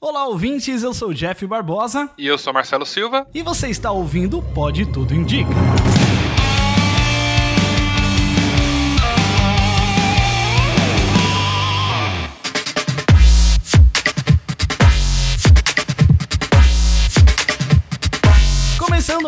Olá, ouvintes, eu sou o Jeff Barbosa E eu sou Marcelo Silva. e você está ouvindo o Pode Tudo Indica.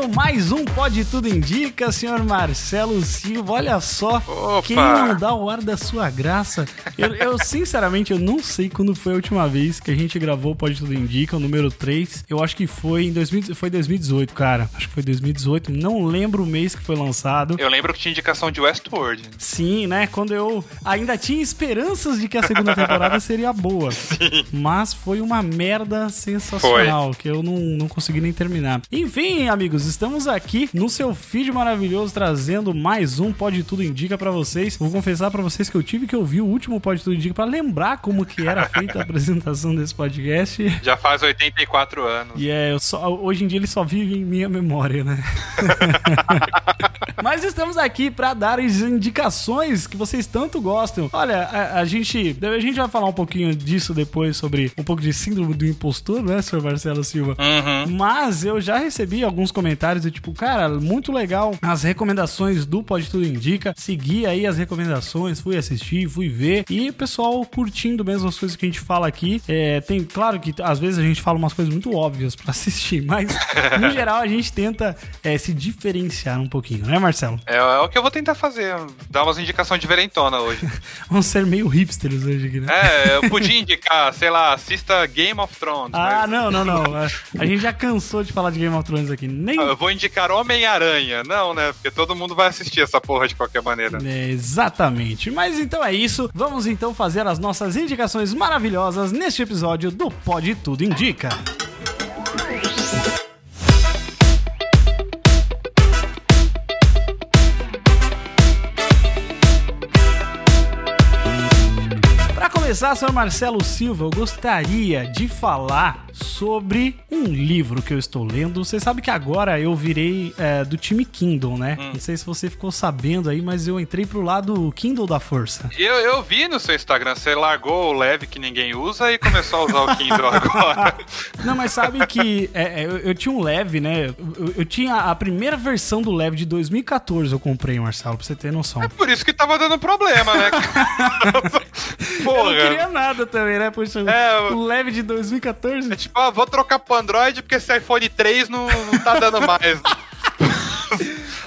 Começando mais um Pode Tudo Indica, senhor Marcelo Silva. Olha só, Opa! quem não dá o ar da sua graça. Eu, eu, sinceramente, eu não sei quando foi a última vez que a gente gravou o Pode Tudo Indica, o número 3. Eu acho que foi em 2000, foi 2018, cara. Acho que foi 2018. Não lembro o mês que foi lançado. Eu lembro que tinha indicação de Westworld. Sim, né? Quando eu ainda tinha esperanças de que a segunda temporada seria boa. Mas foi uma merda sensacional, que eu não, não consegui nem terminar. Enfim, amigos, estamos aqui no seu feed maravilhoso trazendo mais um Pode Tudo Indica pra vocês. Vou confessar pra vocês que eu tive que ouvir o último Pode Tudo Indica pra lembrar como que era feita a apresentação desse podcast. Já faz 84 anos. E é, eu só, hoje em dia ele só vive em minha memória, né? Mas estamos aqui para dar as indicações que vocês tanto gostam. Olha, a, a gente, a gente vai falar um pouquinho disso depois sobre um pouco de síndrome do impostor, né, Sr. Marcelo Silva? Uhum. Mas eu já recebi alguns comentários do tipo, cara, muito legal as recomendações do Pode Tudo Indica. Segui aí as recomendações, fui assistir, fui ver. E o pessoal curtindo mesmo as coisas que a gente fala aqui. É, tem, claro que às vezes a gente fala umas coisas muito óbvias pra assistir, mas no geral a gente tenta é, se diferenciar um pouquinho, né, Marcelo? É, é o que eu vou tentar fazer. Dar umas indicações diferentona hoje. Vamos ser meio hipsters hoje aqui, né? É, eu podia indicar, sei lá, assista Game of Thrones. Ah, mas- não, não, não. A, a gente já cansou de falar de Game of Thrones aqui. Nem. Eu vou indicar Homem-Aranha. Não, né? Porque todo mundo vai assistir essa porra de qualquer maneira. É, exatamente. Mas então é isso. Vamos então fazer as nossas indicações maravilhosas neste episódio do Pode Tudo Indica. Começar, senhor Marcelo Silva, eu gostaria de falar sobre um livro que eu estou lendo. Você sabe que agora eu virei é, do time Kindle, né? Não sei se você ficou sabendo aí, mas eu entrei pro lado Kindle da força. Eu, eu vi no seu Instagram, você largou o leve que ninguém usa e começou a usar o Kindle agora. Não, mas sabe que é, é, eu, eu tinha um leve, né? Eu, eu tinha a primeira versão do leve de 2014, eu comprei, Marcelo, pra você ter noção. É por isso que tava dando problema, né? Porra. Queria nada também, né? Poxa, É, o leve de 2014. É tipo, ah, vou trocar pro Android porque esse iPhone 3 não, não tá dando mais.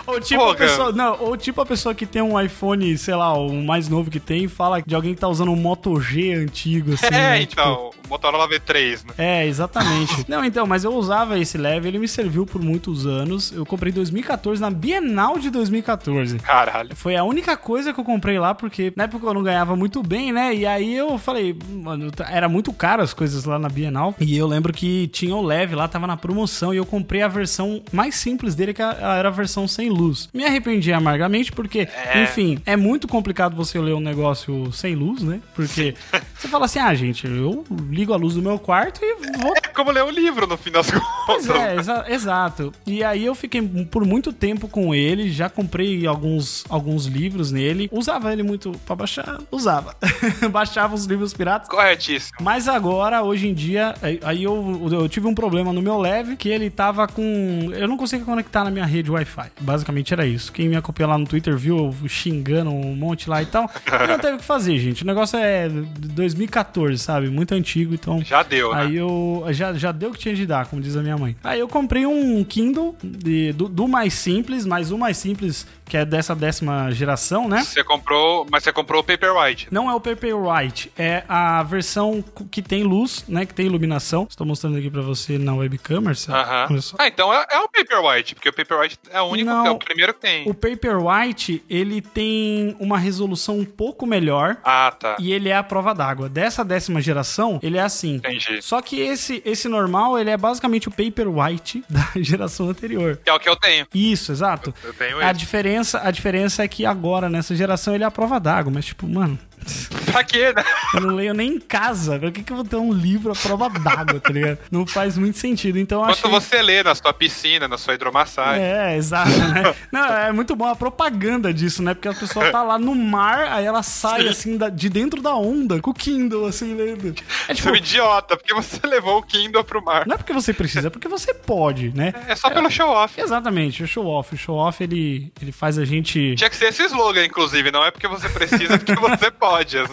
Ou tipo, a Porra. pessoa, não, ou tipo a pessoa que tem um iPhone, sei lá, o mais novo que tem, fala de alguém que tá usando um Moto G antigo, assim. é, né? então, o Motorola V3, né? É, exatamente. Não, então, mas eu usava esse leve, ele me serviu por muitos anos. Eu comprei em 2014, na Bienal de 2014. Caralho. Foi a única coisa que eu comprei lá, porque na época eu não ganhava muito bem, né? E aí eu falei, mano, tá- era muito caro as coisas lá na Bienal. E eu lembro que tinha o leve lá, tava na promoção, e eu comprei a versão mais simples dele, que a- era a versão sem luz. Me arrependi amargamente, porque, É. enfim, é muito complicado você ler um negócio sem luz, né? Porque você fala assim, ah, gente, eu ligo a luz do meu quarto e vou É como ler um livro no fim das Pois contas. é, exa- exato. E aí eu fiquei por muito tempo com ele, já comprei alguns, alguns livros nele. Usava ele muito pra baixar? Usava. Baixava os livros piratas. Corretíssimo. Mas agora, hoje em dia, aí- aí eu, eu tive um problema no meu leve, que ele tava com... Eu não conseguia conectar na minha rede Wi-Fi. Basicamente era isso. Quem me acompanha lá no Twitter viu xingando um monte lá e tal. E não teve o que fazer, gente. O negócio é 2014, sabe? Muito antigo, então... Já deu, né? Aí eu já, já deu o que tinha de dar, como diz a minha mãe. Aí eu comprei um Kindle de- do, do mais simples, mas o mais simples, que é dessa décima geração, né? Você comprou, mas você comprou o Paperwhite. Não é o Paperwhite, é a versão que tem luz, né? Que tem iluminação. Estou mostrando aqui pra você na webcam, Marcelo. Aham. Olha só. Ah, então é, é o Paperwhite, porque o Paperwhite é o único, Não. é o primeiro que tem. O Paperwhite, ele tem uma resolução um pouco melhor. Ah, tá. E ele é a prova d'água. Dessa décima geração, ele é assim. Entendi. Só que esse, esse normal, ele é basicamente o Paperwhite da geração anterior. Que é o que eu tenho. Isso, exato. Eu tenho A diferença, a diferença é que agora, nessa geração, ele é a prova d'água. Mas, tipo, mano, pra quê, né? Eu não leio nem em casa. Pra que, que eu vou ter um livro à prova d'água, tá ligado? Não faz muito sentido. Então Enquanto achei... você lê na sua piscina, na sua hidromassagem. É, exato, né? Não, é muito bom a propaganda disso, né? Porque a pessoa tá lá no mar, aí ela sai, Sim. assim, da, de dentro da onda, com o Kindle, assim, lendo. É tipo... Você é um idiota, porque você levou o Kindle pro mar. Não é porque você precisa, é porque você pode, né? É só pelo show-off. Exatamente, o show-off. O show-off, ele, ele faz a gente... Tinha que ser esse slogan, inclusive, não é porque você precisa, é porque você pode Rogers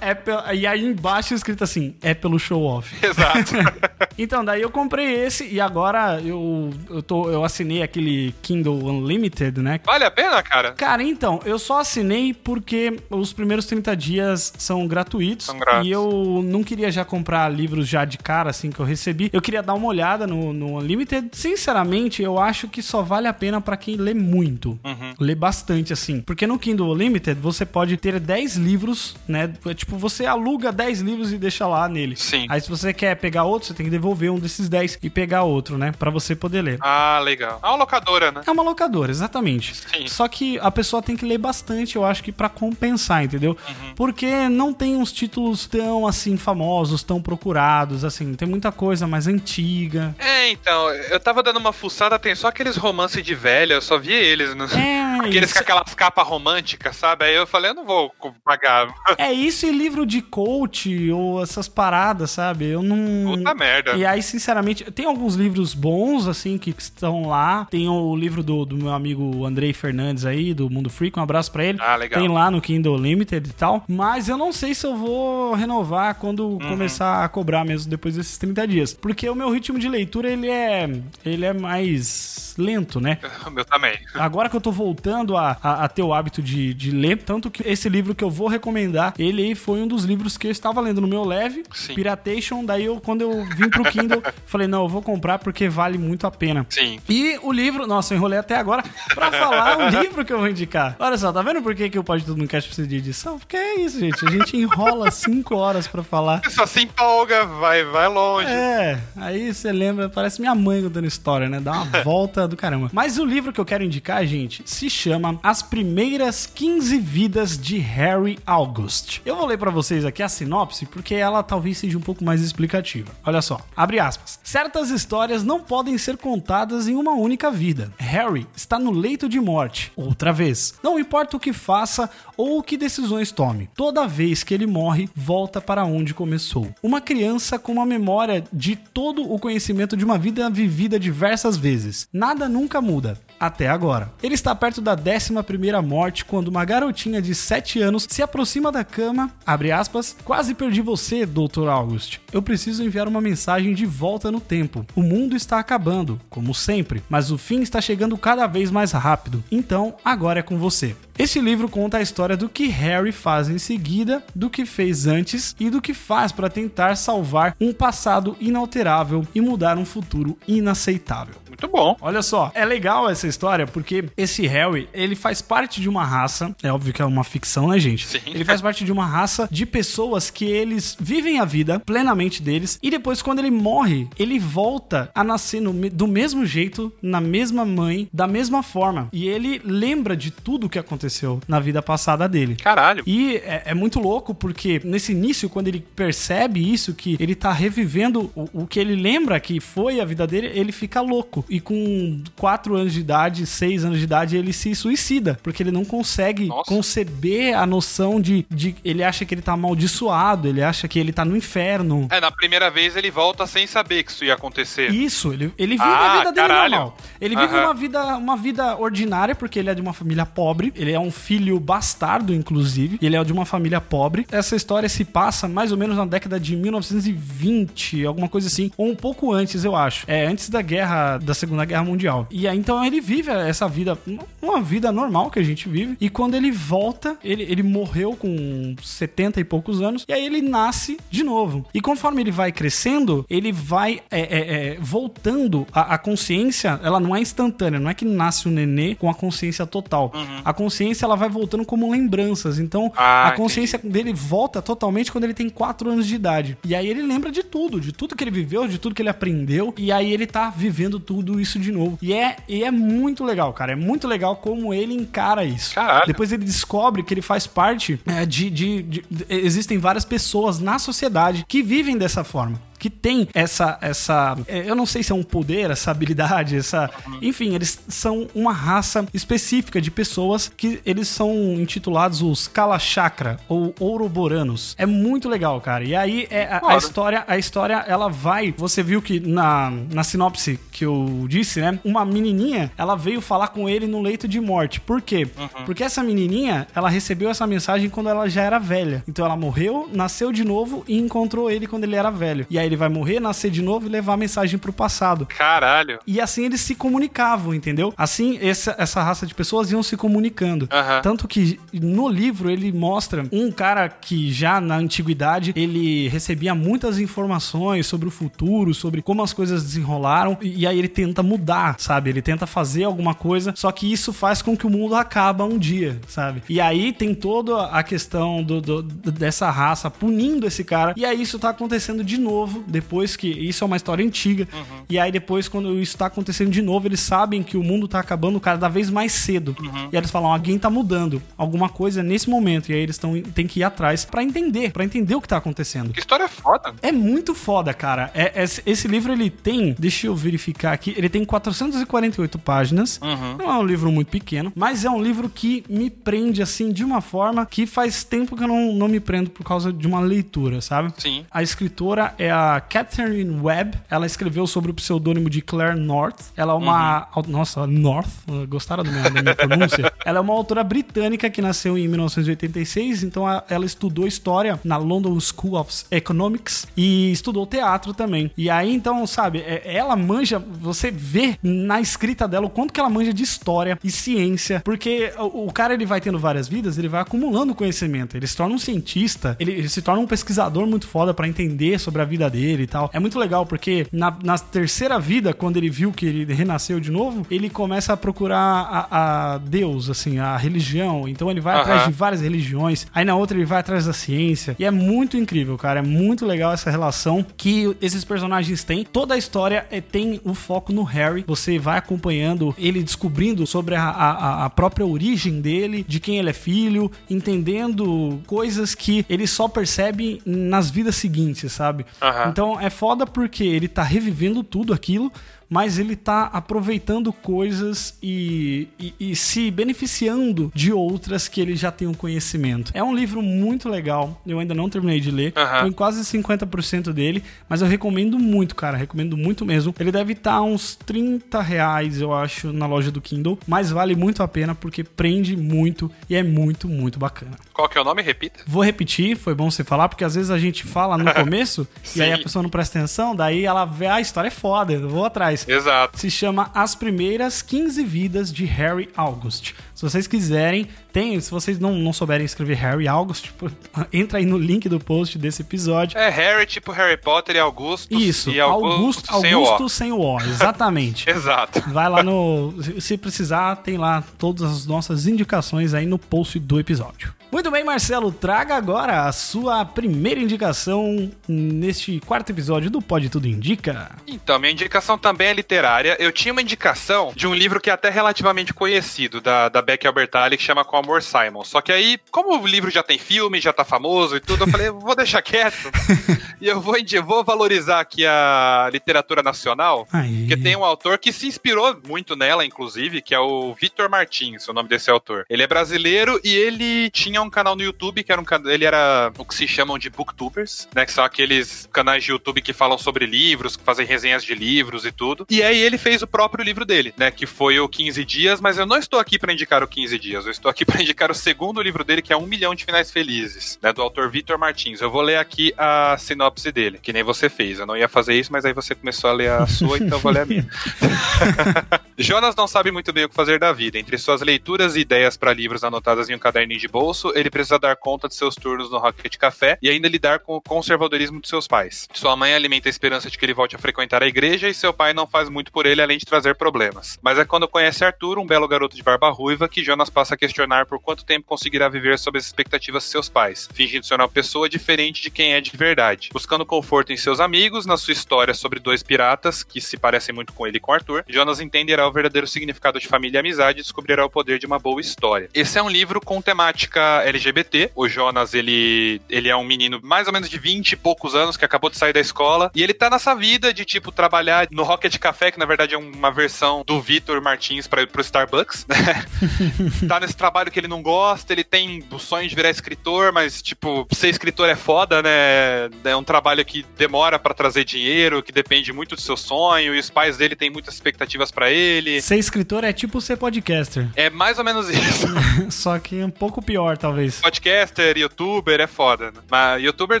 é pel... E aí embaixo escrito assim, é pelo show off. Exato. então, daí eu comprei esse e agora eu, eu, tô, eu assinei aquele Kindle Unlimited, né? Vale a pena, cara? Cara, então, eu só assinei porque os primeiros 30 dias são gratuitos. São grátis. E eu não queria já comprar livros já de cara, assim, que eu recebi. Eu queria dar uma olhada no, no Unlimited. Sinceramente, eu acho que só vale a pena para quem lê muito. Uhum. Lê bastante, assim. Porque no Kindle Unlimited você pode ter 10 livros, né? É tipo, você aluga 10 livros e deixa lá nele. Sim. Aí se você quer pegar outro, você tem que devolver um desses 10 e pegar outro, né? Para você poder ler. Ah, legal. É uma locadora, né? É uma locadora, exatamente. Sim. Só que a pessoa tem que ler bastante, eu acho que para compensar, entendeu? Uhum. Porque não tem uns títulos tão assim famosos, tão procurados, assim, tem muita coisa mais antiga. É, então, eu tava dando uma fuçada, tem só aqueles romances de velha, eu só via eles, no... É, aqueles isso. com aquelas capas românticas, sabe? Aí eu falei, eu não vou pagar. É isso e livro de coach ou essas paradas, sabe? Eu não. Puta merda. E aí, sinceramente, tem alguns livros bons, assim, que estão lá. Tem o livro do, do meu amigo Andrei Fernandes aí, do Mundo Freak. Um abraço pra ele. Ah, legal. Tem lá no Kindle Limited e tal. Mas eu não sei se eu vou renovar quando uhum. começar a cobrar mesmo depois desses 30 dias. Porque o meu ritmo de leitura, ele é. Ele é mais lento, né? O meu também. Agora que eu tô voltando a, a, a ter o hábito de, de ler, tanto que esse livro que eu vou recomendar, ele aí foi um dos livros que eu estava lendo no meu leve, Sim. Piratation, daí eu, quando eu vim pro Kindle, falei, não, eu vou comprar porque vale muito a pena. Sim. E o livro, nossa, eu enrolei até agora pra falar o livro que eu vou indicar. Olha só, tá vendo por que, que o Pode Tudo no Cast precisa de edição? Porque é isso, gente, a gente enrola cinco horas pra falar. Só se empolga, vai, vai longe. É, aí você lembra, parece minha mãe contando história, né? Dá uma volta do caramba. Mas o livro que eu quero indicar, gente, se chama As Primeiras 15 Vidas de Harry August. Eu vou ler para vocês aqui a sinopse porque ela talvez seja um pouco mais explicativa. Olha só, abre aspas. Certas histórias não podem ser contadas em uma única vida. Harry está no leito de morte, outra vez. Não importa o que faça ou que decisões tome, toda vez que ele morre, volta para onde começou. Uma criança com uma memória de todo o conhecimento de uma vida vivida diversas vezes. Nada nunca muda até agora. Ele está perto da 11 primeira morte quando uma garotinha de 7 anos se aproxima da cama, abre aspas, quase perdi você, Dr. August. Eu preciso enviar uma mensagem de volta no tempo. O mundo está acabando, como sempre, mas o fim está chegando cada vez mais rápido. Então, agora é com você. Este livro conta a história do que Harry faz em seguida, do que fez antes e do que faz para tentar salvar um passado inalterável e mudar um futuro inaceitável. Muito bom. Olha só, é legal essa história porque esse Harry, ele faz parte de uma raça, é óbvio que é uma ficção, né, gente? Sim. Ele faz parte de uma raça de pessoas que eles vivem a vida plenamente deles e depois quando ele morre, ele volta a nascer no, do mesmo jeito, na mesma mãe, da mesma forma. E ele lembra de tudo que aconteceu na vida passada dele. Caralho. E é, é muito louco porque nesse início, quando ele percebe isso, que ele tá revivendo o, o que ele lembra que foi a vida dele, ele fica louco e com 4 anos de idade, 6 anos de idade, ele se suicida, porque ele não consegue Nossa. conceber a noção de, de. Ele acha que ele tá amaldiçoado, ele acha que ele tá no inferno. É, na primeira vez ele volta sem saber que isso ia acontecer. Isso, ele, ele vive ah, a vida dele caralho. normal. Ele vive uma, vida, uma vida ordinária, porque ele é de uma família pobre, ele é um filho bastardo, inclusive, ele é de uma família pobre. Essa história se passa mais ou menos na década de 1920, alguma coisa assim, ou um pouco antes, eu acho. É antes da guerra da da Segunda Guerra Mundial. E aí então ele vive essa vida, uma vida normal que a gente vive. E quando ele volta, ele, ele morreu com 70 e poucos anos, e aí ele nasce de novo. E conforme ele vai crescendo, ele vai é, é, é, voltando a, a, consciência, ela não é instantânea, não é que nasce o nenê com a consciência total. Uhum. A consciência ela vai voltando como lembranças. Então ah, a consciência entendi. dele volta totalmente quando ele tem 4 anos de idade. E aí ele lembra de tudo, de tudo que ele viveu, de tudo que ele aprendeu. E aí ele tá vivendo tudo tudo isso de novo. E é, e é muito legal, cara. É muito legal como ele encara isso. Caralho. Depois ele descobre que ele faz parte é, de, de, de, de. Existem várias pessoas na sociedade que vivem dessa forma que tem essa essa é, eu não sei se é um poder, essa habilidade, essa, enfim, eles são uma raça específica de pessoas que eles são intitulados os Kalachakra ou Ouroboranos. É muito legal, cara. E aí é a, a história, a história ela vai, você viu que na, na sinopse que eu disse, né? Uma menininha, ela veio falar com ele no leito de morte. Por quê? Uhum. Porque essa menininha, ela recebeu essa mensagem quando ela já era velha. Então ela morreu, nasceu de novo e encontrou ele quando ele era velho. E aí ele vai morrer, nascer de novo e levar a mensagem pro passado. Caralho. E assim eles se comunicavam, entendeu? Assim, essa, essa raça de pessoas iam se comunicando. Uhum. Tanto que no livro ele mostra um cara que já na antiguidade ele recebia muitas informações sobre o futuro, sobre como as coisas desenrolaram, e aí ele tenta mudar, sabe? Ele tenta fazer alguma coisa, só que isso faz com que o mundo acaba um dia, sabe? E aí tem toda a questão do, do dessa raça punindo esse cara, e aí isso tá acontecendo de novo depois que. Isso é uma história antiga. Uhum. E aí depois, quando isso tá acontecendo de novo, eles sabem que o mundo tá acabando cada vez mais cedo. Uhum. E aí eles falam: alguém tá mudando. Alguma coisa nesse momento. E aí eles tão, têm que ir atrás para entender, para entender o que tá acontecendo. Que história foda. É muito foda, cara. É, é, esse livro ele tem. Deixa eu verificar aqui. Ele tem 448 páginas. Uhum. Não é um livro muito pequeno, mas é um livro que me prende assim de uma forma que faz tempo que eu não, não me prendo por causa de uma leitura, sabe? Sim. A escritora é a Catherine Webb. Ela escreveu sobre o pseudônimo de Claire North. Ela é uma. Uhum. Nossa, North. Gostaram da minha, da minha pronúncia? ela é uma autora britânica que nasceu em 1986. Então ela estudou história na London School of Economics e estudou teatro também. E aí, então, sabe, é, ela manja. Você vê na escrita dela o quanto que ela manja de história e ciência. Porque o, o cara ele vai tendo várias vidas, ele vai acumulando conhecimento. Ele se torna um cientista, ele, ele se torna um pesquisador muito foda para entender sobre a vida dele e tal. É muito legal porque na, na terceira vida, quando ele viu que ele renasceu de novo, ele começa a procurar a, a Deus, assim, a religião. Então ele vai uhum. atrás de várias religiões. Aí na outra ele vai atrás da ciência. E é muito incrível, cara. É muito legal essa relação que esses personagens têm. Toda a história é, tem o foco no Harry. Você vai acompanhando ele descobrindo sobre a, a, a própria origem dele, de quem ele é filho, entendendo coisas que ele só percebe nas vidas seguintes, sabe? Uhum. Então é foda porque ele tá revivendo tudo aquilo, mas ele tá aproveitando coisas e, e, e, se beneficiando de outras que ele já tem um conhecimento. É um livro muito legal, eu ainda não terminei de ler, uhum. tô em quase 50% dele, mas eu recomendo muito, cara, recomendo muito mesmo. Ele deve estar tá uns 30 reais, eu acho, na loja do Kindle, mas vale muito a pena porque prende muito e é muito, muito bacana. Qual que é o nome? Repita. Vou repetir, foi bom você falar, porque às vezes a gente fala no começo e aí a pessoa não presta atenção, daí ela vê, ah, a história é foda, eu vou atrás. Exato. Se chama As Primeiras 15 Vidas de Harry August. Se vocês quiserem, tem. Se vocês não, não souberem escrever Harry August, tipo, entra aí no link do post desse episódio. É Harry, tipo Harry Potter e Augusto. Isso, e Augusto, Augusto, Augusto sem o O. Exatamente. Exato. Vai lá no. Se precisar, tem lá todas as nossas indicações aí no post do episódio. Muito bem, Marcelo, traga agora a sua primeira indicação neste quarto episódio do Pode Tudo Indica. Então, minha indicação também é literária. Eu tinha uma indicação de um livro que é até relativamente conhecido, da, da Beck Albertalli, que chama Com Amor Simon. Só que aí, como o livro já tem filme, já tá famoso e tudo, eu falei, vou deixar quieto. e eu vou, eu vou valorizar aqui a literatura nacional, porque tem um autor que se inspirou muito nela, inclusive, que é o Victor Martins, o nome desse autor. Ele é brasileiro e ele tinha um canal no YouTube que era um ele era o que se chamam de booktubers, né, que são aqueles canais de YouTube que falam sobre livros, que fazem resenhas de livros e tudo. E aí ele fez o próprio livro dele, né, que foi o 15 dias, mas eu não estou aqui para indicar o 15 dias, eu estou aqui para indicar o segundo livro dele, que é Um Milhão de Finais Felizes, né, do autor Victor Martins. Eu vou ler aqui a sinopse dele, que nem você fez. Eu não ia fazer isso, mas aí você começou a ler a sua, então eu vou ler a minha. Jonas não sabe muito bem o que fazer da vida. Entre suas leituras e ideias para livros anotadas em um caderninho de bolso, ele precisa dar conta de seus turnos no Rocket Café e ainda lidar com o conservadorismo de seus pais. Sua mãe alimenta a esperança de que ele volte a frequentar a igreja e seu pai não faz muito por ele além de trazer problemas. Mas é quando conhece Arthur, um belo garoto de barba ruiva, que Jonas passa a questionar por quanto tempo conseguirá viver sob as expectativas de seus pais, fingindo ser uma pessoa diferente de quem é de verdade. Buscando conforto em seus amigos, na sua história sobre dois piratas, que se parecem muito com ele e com Arthur, Jonas entenderá o verdadeiro significado de família e amizade e descobrirá o poder de uma boa história. Esse é um livro com temática LGBT. O Jonas, ele, ele é um menino mais ou menos de 20 e poucos anos que acabou de sair da escola e ele tá nessa vida de tipo trabalhar no Rocket Café, que na verdade é uma versão do Vitor Martins para pro Starbucks, né? tá nesse trabalho que ele não gosta, ele tem o sonho de virar escritor, mas tipo, ser escritor é foda, né? É um trabalho que demora para trazer dinheiro, que depende muito do seu sonho, e os pais dele têm muitas expectativas para ele. Ser escritor é tipo ser podcaster. É mais ou menos isso. Só que um pouco pior, talvez. Podcaster, youtuber é foda, né? Mas youtuber,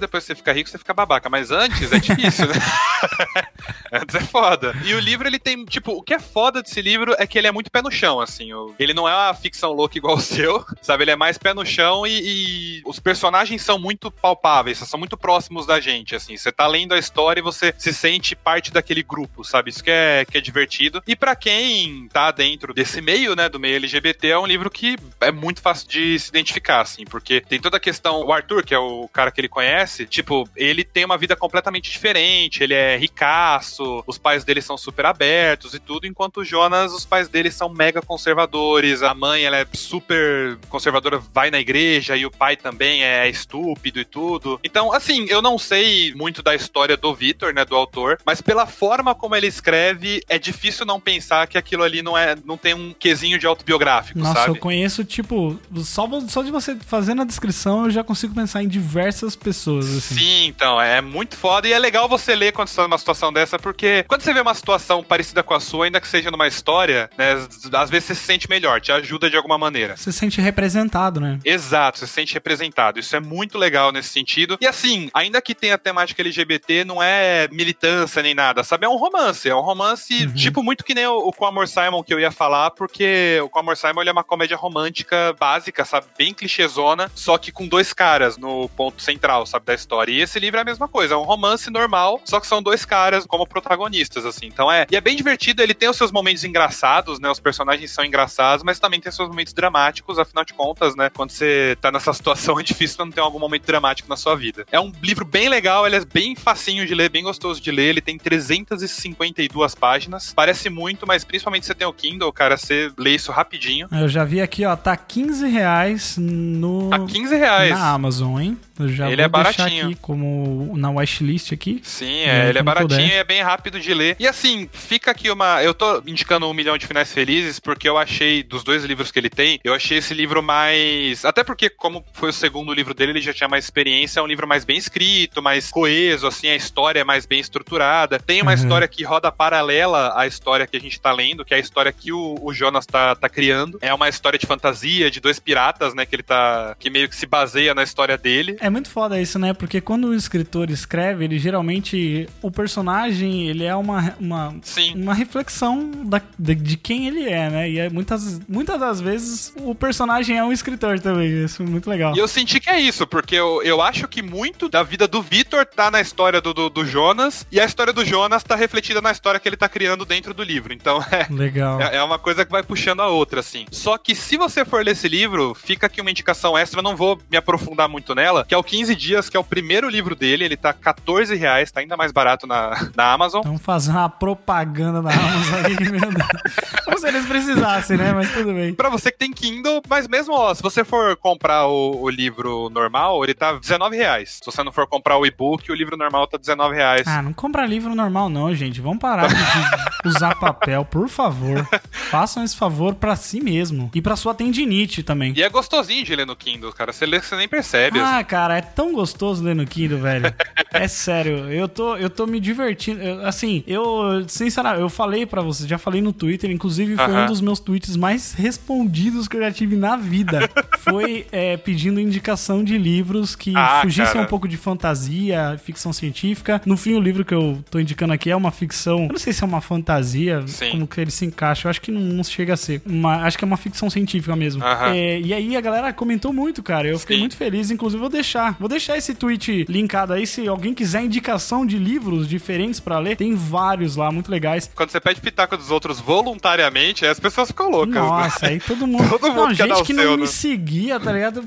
depois que você fica rico, você fica babaca. Mas antes é difícil, né? antes é foda. E o livro, ele tem, tipo, o que é foda desse livro é que ele é muito pé no chão, assim. Ele não é ficção louca igual o seu, sabe? Ele é mais pé no chão e, e os personagens são muito palpáveis, são muito próximos da gente, assim. Você tá lendo a história e você se sente parte daquele grupo, sabe? Isso que é, que é divertido. E para quem tá dentro desse meio, né, do meio LGBT, é um livro que é muito fácil de se identificar, assim, porque tem toda a questão. O Arthur, que é o cara que ele conhece, tipo, ele tem uma vida completamente diferente, ele é ricaço, os pais dele são super abertos e tudo, enquanto o Jonas, os pais dele são mega conservadores, a mãe, ela é super conservadora, vai na igreja, e o pai também é estúpido e tudo. Então, assim, eu não sei muito da história do Vitor, né, do autor, mas pela forma como ele escreve, é difícil não pensar que aquilo ali não é, não tem um quesinho de autobiográfico, Nossa, sabe? eu conheço, tipo, só, só de você fazendo a descrição, eu já consigo pensar em diversas pessoas, assim. Sim, então, é muito foda e é legal você ler quando você tá numa situação dessa, porque quando você vê uma situação parecida com a sua, ainda que seja numa história, né, às vezes você se sente melhor, te ajuda de alguma maneira. Você se sente representado, né? Exato, você se sente representado. Isso é muito legal nesse sentido. E assim, ainda que tenha a temática LGBT, não é militância nem nada, sabe? É um romance. É um romance, Uhum. tipo, muito que nem o, o Com Amor Simon que eu ia falar, porque o Com Amor Simon é uma comédia romântica básica, sabe? Bem clichêzona, só que com dois caras no ponto central, sabe? Da história. E esse livro é a mesma coisa. É um romance normal, só que são dois caras como protagonistas, assim. Então é. E é bem divertido, ele tem os seus momentos engraçados, né? Os personagens são engraçados, mas também tem seus momentos dramáticos, afinal de contas, né? Quando você tá nessa situação, é difícil não ter algum momento dramático na sua vida. É um livro bem legal, ele é bem facinho de ler, bem gostoso de ler. Ele tem 352 páginas. Parece muito, mas principalmente você tem o Kindle, cara, você lê isso rapidinho. Eu já vi aqui, ó, tá 15 reais no... A 15 reais. Na Amazon, hein? Eu já Ele vou é baratinho. deixar aqui como na watchlist aqui. Sim, É, ele é baratinho puder. e é bem rápido de ler. E assim, fica aqui uma. Eu tô indicando um milhão de finais felizes porque eu achei, dos dois livros que ele tem, eu achei esse livro mais. Até porque, como foi o segundo livro dele, ele já tinha mais experiência. É um livro mais bem escrito, mais coeso, assim, a história é mais bem estruturada. Tem uma Uhum. história que roda paralela à história que a gente tá lendo, que é a história que o, o Jonas tá, tá criando. É uma história de fantasia, de dois piratas, né? Que ele tá. que meio que se baseia na história dele. É muito foda isso, né? Porque quando o escritor escreve, ele geralmente. O personagem, ele é uma, uma, Sim. uma reflexão da, de, de quem ele é, né? E é muitas, muitas das vezes o personagem é um escritor também. Isso é muito legal. E eu senti que é isso, porque eu, eu acho que muito da vida do Vitor tá na história do, do, do Jonas, e a história do Jonas tá refletida na história que ele tá criando dentro do livro. Então é. Legal. É é uma coisa que vai puxando a outra, assim. Só que se você for ler esse livro, fica aqui uma indicação extra, eu não vou me aprofundar muito nela, que é o 15 Dias, que é o primeiro livro dele, ele tá 14 reais, tá ainda mais barato na, na Amazon. Vamos fazer uma propaganda da Amazon aí, meu Deus. Como se eles precisassem, né? Mas tudo bem. Pra você que tem Kindle, mas mesmo, ó, se você for comprar o, o livro normal, ele tá 19 reais. Se você não for comprar o e-book, o livro normal tá 19 reais. Ah, não compra livro normal, não, gente. Vamos parar de usar papel, por favor. Façam esse favor pra si mesmo. E pra sua tendinite também. E é gostosinho de ler no Kindle, cara. Você lê você nem percebe. Ah, cara, é tão gostoso ler no Kindle, velho. É sério, eu tô, eu tô me divertindo. Eu, assim, eu, sinceramente, eu falei pra você, já falei no Twitter, inclusive foi um dos meus tweets mais respondidos que eu já tive na vida. foi é, pedindo indicação de livros que ah, fugissem cara. um pouco de fantasia, ficção científica. No fim, o livro que eu tô indicando aqui é uma ficção. Eu não sei se é uma fantasia, Sim. como que ele se encaixa. Eu acho que não, não chega a ser. Uma, acho que é uma ficção científica mesmo. É, e aí a galera comentou muito, cara. Eu fiquei Sim. muito feliz. Inclusive, vou deixar. Vou deixar esse tweet linkado aí. Se alguém quiser indicação de livros diferentes para ler, tem vários lá, muito legais. Quando você pede pitaco dos outros voluntariamente, as pessoas ficam loucas. Né? Nossa, né? aí todo mundo. todo mundo não, gente que seu, não né? me seguia, tá ligado?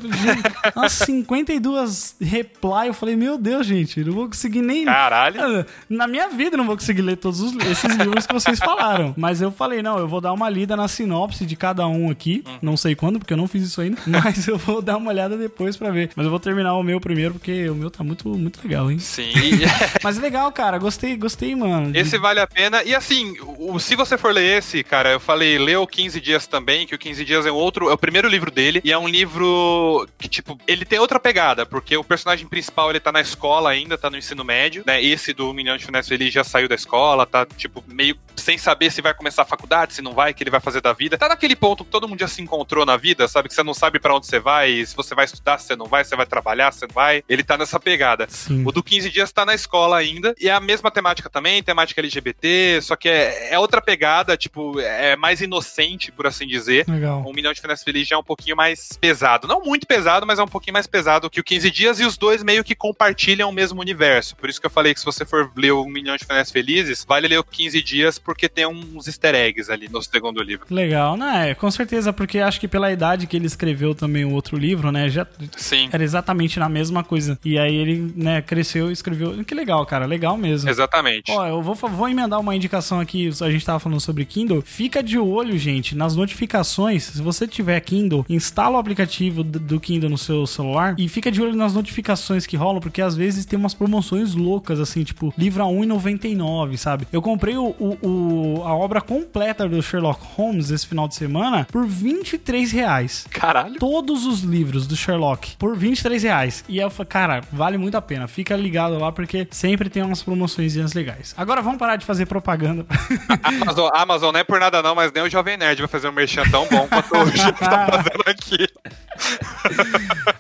Umas 52 reply. Eu falei, meu Deus, gente, não vou conseguir nem. Caralho. Ah, na minha vida, não vou conseguir ler todos os, esses livros que vocês falaram. Mas eu falei, não, eu vou dar uma lida na sinopse de cada um aqui. Hum. Não sei quando, porque eu não fiz isso ainda. Mas eu vou dar uma olhada depois pra ver. Mas eu vou terminar o meu primeiro, porque o meu tá muito, muito legal, hein? Sim. Mas legal, cara. Gostei, gostei, mano. Esse vale a pena. E assim, o, se você for ler esse, cara, eu falei, leu 15 Dias também, que o 15 Dias é um outro, é o primeiro livro dele. E é um livro que, tipo, ele tem outra pegada, porque o personagem principal, ele tá na escola ainda, tá no ensino médio, né? Esse do Milhão de Finesse, ele já saiu da escola, tá, tipo, meio sem saber se vai começar a faculdade, se não vai, o que ele vai fazer da vida. Tá naquele ponto que todo mundo já se encontrou na vida, sabe? Que você não sabe para onde você vai, se você vai estudar, se você não vai, se você vai trabalhar, se você não vai. Ele tá nessa pegada. Sim. O do 15 Dias tá na escola ainda, e é a mesma temática também, temática LGBT, só que é, é outra pegada, tipo, é mais inocente, por assim dizer. Legal. Um Milhão de Finesse Feliz já é um pouquinho mais pesado. Não muito pesado, mas é um pouquinho mais pesado que o 15 Dias, e os dois meio que compartilham o mesmo universo. Por isso que eu falei que se você for ler Um Milhão de Finesse Felizes, vale ler o 15 Dias, porque tem uns easter eggs ali no segundo livro. Legal, né? Com certeza, porque acho que pela idade que ele escreveu também o outro livro, né? Já Sim. era exatamente na mesma coisa. E aí ele, né, cresceu e escreveu. Que legal, cara. Legal mesmo. Exatamente. Ó, eu vou, vou emendar uma indicação aqui. A gente tava falando sobre Kindle. Fica de olho, gente, nas notificações. Se você tiver Kindle, instala o aplicativo do Kindle no seu celular e fica de olho nas notificações que rolam, porque às vezes tem umas promoções loucas, assim, tipo, livro a 1,99, sabe? Eu comprei o, o, a obra completa do Sherlock Holmes esse final de semana por 23 reais. Caralho. Todos os livros do Sherlock por 23 reais. E eu falei, cara, vale muito a pena. Fica ligado lá porque sempre tem umas promoções legais. Agora vamos parar de fazer propaganda. Amazon, Amazon não é por nada não, mas nem o Jovem Nerd vai fazer um merchan tão bom quanto o Gil tá fazendo aqui.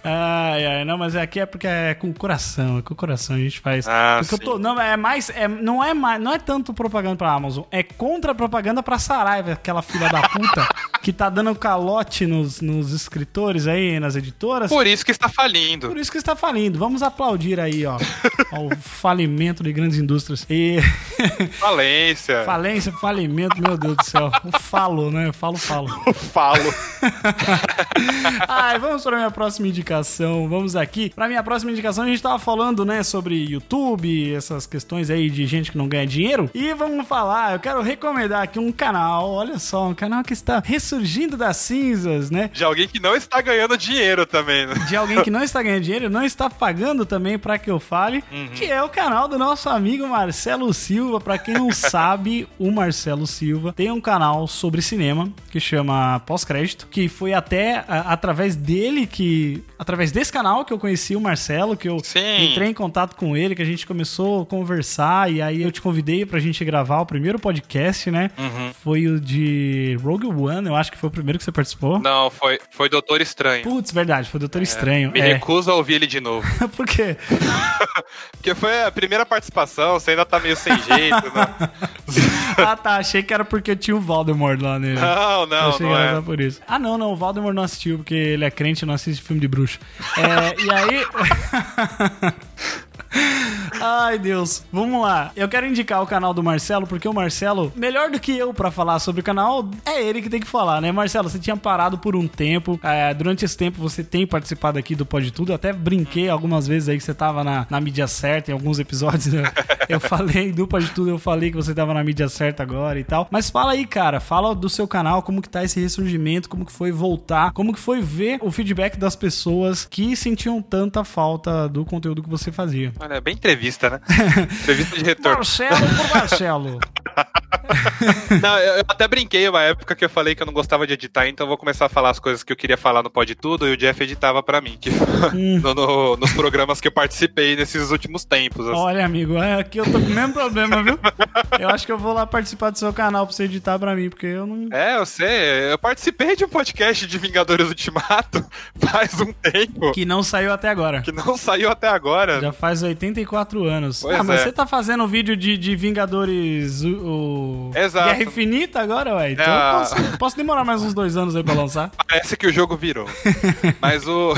ai, ai, não, mas aqui é porque é com o coração, é com o coração a gente faz. Ah, porque sim. eu tô, não, é mais, é, não é mais, não é tanto propaganda pra Amazon, é contra propaganda pra Saraiva, aquela filha da puta que tá dando calote nos, nos escritores aí, nas editoras. Por isso que está falindo. Por isso que está falindo. Vamos aplaudir aí, ó, ao falimento de grandes indústrias. E falência. Falência, falimento, meu Deus do céu. O falo, né? Falo, falo. O falo. Ai, vamos para minha próxima indicação. Vamos aqui. Para minha próxima indicação, a gente tava falando, né, sobre YouTube, essas questões aí de gente que não ganha dinheiro. E vamos falar, eu quero recomendar aqui um canal, olha só, um canal que está ressurgindo das cinzas, né? De alguém que não está ganhando dinheiro também, né? De alguém que não está ganhando dinheiro, não está pagando também para que eu fale, uhum. que é o canal do nosso amigo Marcelo Silva. Para quem não sabe, o Marcelo Silva tem um canal sobre cinema que chama Pós-Crédito, que foi até a, através dele que. Através desse canal que eu conheci o Marcelo, que eu Sim. entrei em contato com ele, que a gente começou a conversar, e aí eu te convidei pra gente gravar o primeiro podcast, né? Uhum. Foi o de Rogue One, eu acho que foi o primeiro que você participou. Não, foi, foi Doutor Estranho. Putz, verdade, foi Doutor é, Estranho. Me é. recuso a ouvir ele de novo. Por quê? Porque foi a primeira participação, você ainda tá meio sem jeito, né? ah, tá. Achei que era porque tinha o Voldemort lá nele. Não, não, Achei não que era é. por isso. Ah, não, não. O Voldemort não assistiu porque ele é crente e não assiste filme de bruxo. É, e aí... Ai, Deus. Vamos lá. Eu quero indicar o canal do Marcelo, porque o Marcelo, melhor do que eu para falar sobre o canal, é ele que tem que falar, né? Marcelo, você tinha parado por um tempo. É, durante esse tempo você tem participado aqui do Pode Tudo. Até brinquei algumas vezes aí que você tava na, na mídia certa em alguns episódios. Né? Eu falei do Pode Tudo, eu falei que você tava na mídia certa agora e tal. Mas fala aí, cara. Fala do seu canal, como que tá esse ressurgimento, como que foi voltar, como que foi ver o feedback das pessoas que sentiam tanta falta do conteúdo que você fazia. Olha, bem entrevista, né? entrevista de retorno. Marcelo por Marcelo. não, eu até brinquei uma época que eu falei que eu não gostava de editar, então eu vou começar a falar as coisas que eu queria falar no Pode Tudo e o Jeff editava para mim, que, hum. no, no, nos programas que eu participei nesses últimos tempos. Assim. Olha, amigo, é, aqui eu tô com o mesmo problema, viu? Eu acho que eu vou lá participar do seu canal pra você editar pra mim, porque eu não. É, eu sei. Eu participei de um podcast de Vingadores Ultimato faz um tempo. Que não saiu até agora. Que não saiu até agora. Já faz 84 anos. Pois ah, mas é. você tá fazendo um vídeo de, de Vingadores o, Exato. Guerra Infinita agora, ué? Então é. eu posso, posso demorar mais uns dois anos aí pra lançar. Parece que o jogo virou. mas o.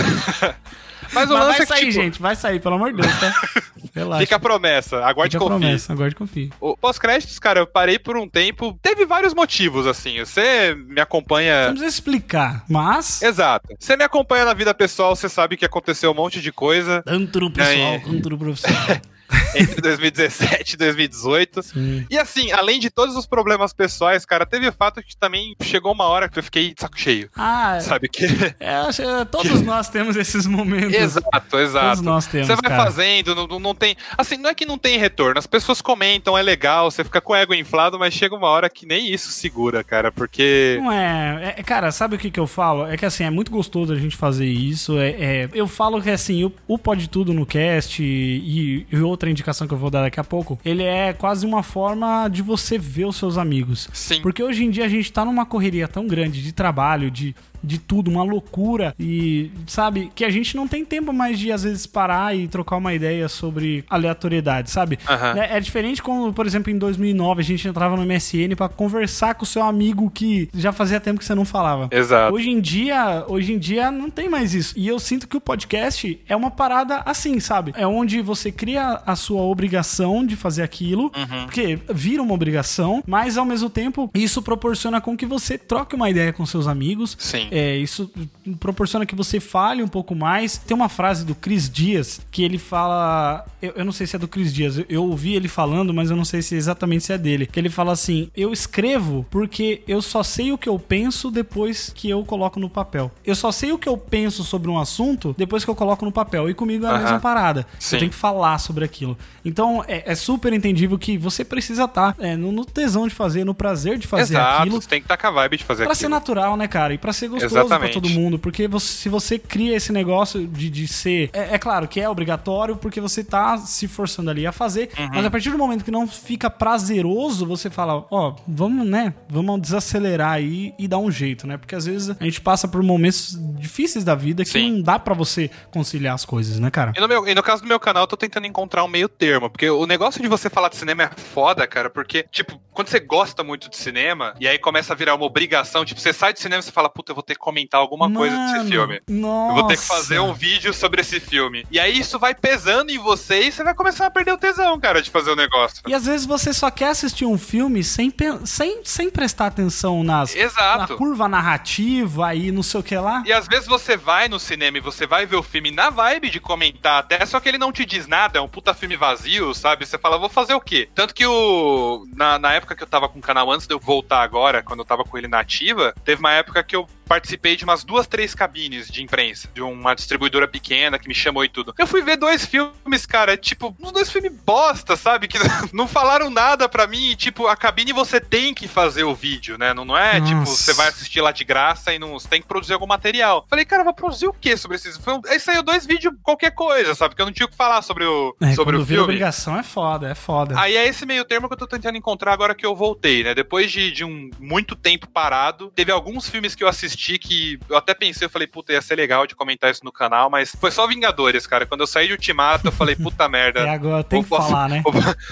Mas o Mas lance vai é sair, tipo... gente, vai sair, pelo amor de Deus, tá? Relaxa. Fica a promessa, aguarde Fica confie. a promessa, aguarde confie. O pós-créditos, cara, eu parei por um tempo, teve vários motivos, assim, você me acompanha... Não precisa explicar, mas... Exato. Você me acompanha na vida pessoal, você sabe que aconteceu um monte de coisa. Tanto no pessoal é... quanto no profissional. entre 2017 e 2018. Sim. E assim, além de todos os problemas pessoais, cara, teve o fato que também chegou uma hora que eu fiquei de saco cheio. Ah, sabe que? É, acho, é, todos nós temos esses momentos. Exato, exato. Todos nós temos. Você vai cara. fazendo, não, não tem. Assim, não é que não tem retorno. As pessoas comentam, é legal, você fica com o ego inflado, mas chega uma hora que nem isso segura, cara, porque. Não é. é cara, sabe o que, que eu falo? É que assim, é muito gostoso a gente fazer isso. É, é eu falo que assim, o, o Pode Tudo no cast e, e outra indicação que eu vou dar daqui a pouco, ele é quase uma forma de você ver os seus amigos. Sim. Porque hoje em dia a gente tá numa correria tão grande de trabalho, de de tudo, uma loucura. E, sabe, que a gente não tem tempo mais de, às vezes, parar e trocar uma ideia sobre aleatoriedade, sabe? Uhum. É, é, diferente quando, por exemplo, em 2009 a gente entrava no MSN para conversar com o seu amigo que já fazia tempo que você não falava. Exato. Hoje em dia, hoje em dia não tem mais isso. E eu sinto que o podcast é uma parada assim, sabe? É onde você cria a sua obrigação de fazer aquilo, uhum. porque vira uma obrigação, mas ao mesmo tempo isso proporciona com que você troque uma ideia com seus amigos. Sim. É, isso proporciona que você fale um pouco mais. Tem uma frase do Cris Dias que ele fala. Eu, eu não sei se é do Cris Dias, eu, eu, ouvi ele falando, mas eu não sei se exatamente se é dele. Que ele fala assim: Eu escrevo porque eu só sei o que eu penso depois que eu coloco no papel. Eu só sei o que eu penso sobre um assunto depois que eu coloco no papel. E comigo é a uh -huh. mesma parada. Sim. Eu tenho que falar sobre aquilo. Então é, é super entendível que você precisa estar tá, é, no, no, tesão de fazer, no prazer de fazer Exato, aquilo. Você tem que estar tá com a vibe de fazer pra aquilo. ser natural, né, cara? E pra ser gostoso Exatamente. pra todo mundo. Porque você, se você cria esse negócio de, de ser. É, é, claro que é obrigatório, porque você tá se forçando ali a fazer. Uhum. Mas a partir do momento que não fica prazeroso, você fala, ó, oh, vamos, né? Vamos desacelerar aí e dar um jeito, né? Porque às vezes a gente passa por momentos difíceis da vida que Sim. não dá para você conciliar as coisas, né, cara? E no, meu, e no caso do meu canal, eu tô tentando encontrar um meio termo. Porque o negócio de você falar de cinema é foda, cara. Porque, tipo, quando você gosta muito de cinema, e aí começa a virar uma obrigação, tipo, você sai do cinema e você fala, puta, eu vou ter que comentar alguma Mano, coisa desse filme. Nossa. Eu vou ter que fazer um vídeo sobre esse filme. E aí isso vai pesando em você e você vai começar a perder o tesão, cara, de fazer o negócio. E às vezes você só quer assistir um filme sem, sem, sem prestar atenção nas Exato. na curva narrativa e não sei o que lá. E às vezes você vai no cinema e você vai ver o filme na vibe de comentar até, só que ele não te diz nada, é um puta filme vazio, sabe? Você fala, vou fazer o quê? Tanto que o na, na época que eu tava com o canal antes de eu voltar agora, quando eu tava com ele na ativa, teve uma época que eu participei de umas duas, três cabines de imprensa, de uma distribuidora pequena que me chamou e tudo. Eu fui ver dois filmes, cara, tipo, uns dois filmes bosta, sabe? Que não falaram nada pra mim. E, tipo, a cabine você tem que fazer o vídeo, né? Não, não é, tipo, Nossa. tipo, você vai assistir lá de graça e não, você tem que produzir algum material. Falei, cara, vou produzir o quê sobre esses filmes? Aí saiu dois vídeos, qualquer coisa, sabe? Que eu não tinha o que falar sobre o, é, sobre o filme. obrigação é foda, é foda. Aí é esse meio termo que eu tô tentando encontrar agora que eu voltei, né? Depois de, de um muito tempo parado, teve alguns filmes que eu assisti que eu até pensei, eu falei, puta, ia ser legal de comentar isso no canal, mas foi só Vingadores, cara. Quando eu saí de Ultimato, eu falei, puta merda. É, agora tem que falar, né?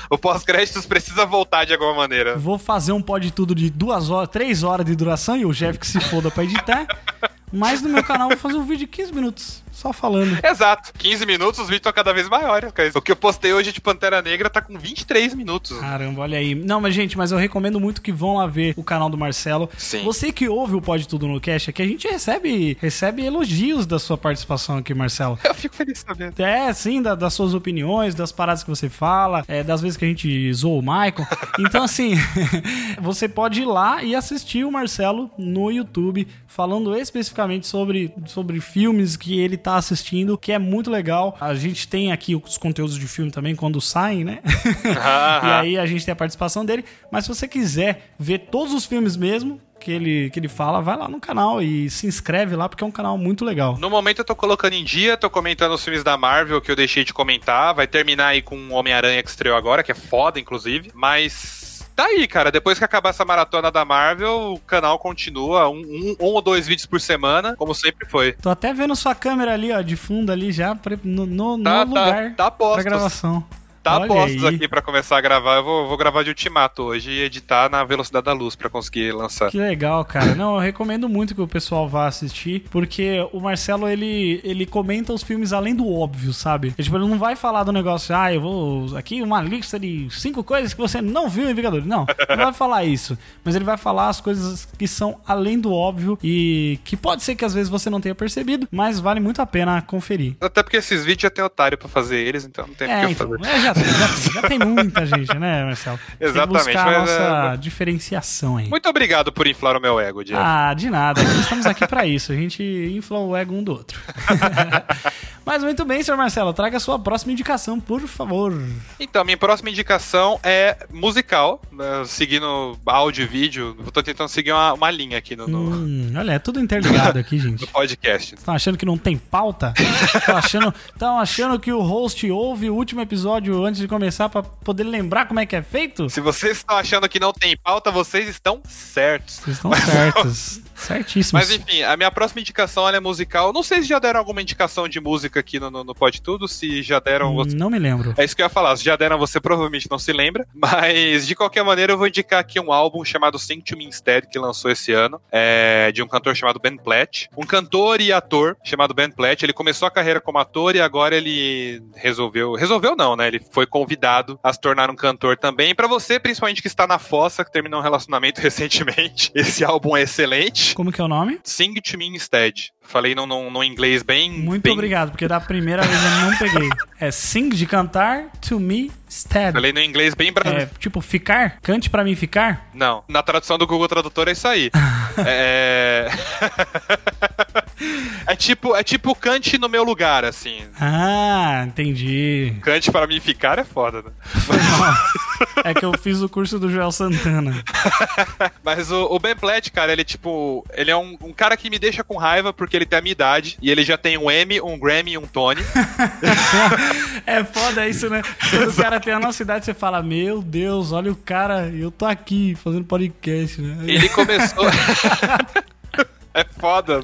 O, o pós-créditos precisa voltar de alguma maneira. Vou fazer um pod tudo de duas horas, três horas de duração e o Jeff que se foda pra editar. Mas no meu canal eu vou fazer um vídeo de 15 minutos, só falando. Exato. 15 minutos, os vídeos estão cada vez maiores. O que eu postei hoje de Pantera Negra tá com 23 minutos. Caramba, olha aí. Não, mas gente, mas eu recomendo muito que vão lá ver o canal do Marcelo. Sim. Você que ouve o Pode Tudo no Cash, é que a gente recebe, recebe elogios da sua participação aqui, Marcelo. Eu fico feliz sabendo. É, sim, da, das suas opiniões, das paradas que você fala, é, das vezes que a gente zoou o Michael. Então, assim, você pode ir lá e assistir o Marcelo no YouTube falando especificamente sobre, sobre filmes que ele tá assistindo, que é muito legal. A gente tem aqui os conteúdos de filme também quando saem, né? e aí a gente tem a participação dele. Mas se você quiser ver todos os filmes mesmo, que ele, que ele fala, vai lá no canal e se inscreve lá, porque é um canal muito legal. No momento eu tô colocando em dia, tô comentando os filmes da Marvel que eu deixei de comentar. Vai terminar aí com Homem-Aranha que estreou agora, que é foda, inclusive. Mas tá aí, cara. Depois que acabar essa maratona da Marvel, o canal continua. Um, um, um, ou dois vídeos por semana, como sempre foi. Tô até vendo sua câmera ali, ó, de fundo ali já, no, no, tá, no tá, lugar tá, tá pra gravação. Tá postos aqui para começar a gravar. Eu vou, vou, gravar de Ultimato hoje e editar na velocidade da luz para conseguir lançar. Que legal, cara. Não, eu recomendo muito que o pessoal vá assistir, porque o Marcelo, ele, ele comenta os filmes além do óbvio, sabe? Ele, tipo, ele não vai falar do negócio, ah, eu vou aqui uma lista de cinco coisas que você não viu em Vingadores. Não, não vai falar isso. Mas ele vai falar as coisas que são além do óbvio e que pode ser que às vezes você não tenha percebido, mas vale muito a pena conferir. Até porque esses vídeos já tem otário para fazer eles, então não tem é, o que então, fazer. É, já já, já, tem muita gente, né, Marcelo? Exatamente. Tem que buscar a nossa é... diferenciação aí. Muito obrigado por inflar o meu ego, Jeff. Ah, de nada. Estamos aqui para isso. A gente infla o ego um do outro. Mas muito bem, senhor Marcelo, traga a sua próxima indicação, por favor. Então, minha próxima indicação é musical, né, seguindo áudio e vídeo. Tô tentando seguir uma, uma linha aqui no, no... Hum, olha, é tudo interligado aqui, gente. no podcast. Estão achando que não tem pauta? Estão achando, achando que o host ouve o último episódio antes de começar para poder lembrar como é que é feito? Se vocês estão achando que não tem pauta, vocês estão certos. Vocês estão certos. Certíssimo. Mas enfim, a minha próxima indicação é musical. Não sei se já deram alguma indicação de música aqui no, no, no Pode Tudo, se já deram. Você... Não me lembro. É isso que eu ia falar. Se já deram, você provavelmente não se lembra. Mas de qualquer maneira, eu vou indicar aqui um álbum chamado Sing to Me Instead, que lançou esse ano, é, de um cantor chamado Ben Platt. Um cantor e ator chamado Ben Platt. Ele começou a carreira como ator e agora ele resolveu. Resolveu não, né? Ele foi convidado a se tornar um cantor também. Para você, principalmente que está na fossa, que terminou um relacionamento recentemente, esse álbum é excelente. Como que é o nome? Sing to Me Instead. Falei no, no inglês bem. Muito bem... obrigado, porque da primeira vez eu não peguei. É sing de cantar, to me instead. Falei no inglês bem brasileiro. É, tipo, ficar? Cante pra mim ficar? Não. Na tradução do Google Tradutor é isso aí. é. É tipo, é tipo cante no meu lugar, assim. Ah, entendi. Cante para mim ficar é foda, né? é que eu fiz o curso do Joel Santana. Mas o, o Ben Platt, cara, ele tipo, ele é um, um, cara que me deixa com raiva porque ele tem a minha idade e ele já tem um M, um Grammy e um Tony. é foda isso, né? Quando o cara tem a nossa idade, você fala, meu Deus, olha o cara, eu tô aqui fazendo podcast, né? Ele começou... É foda.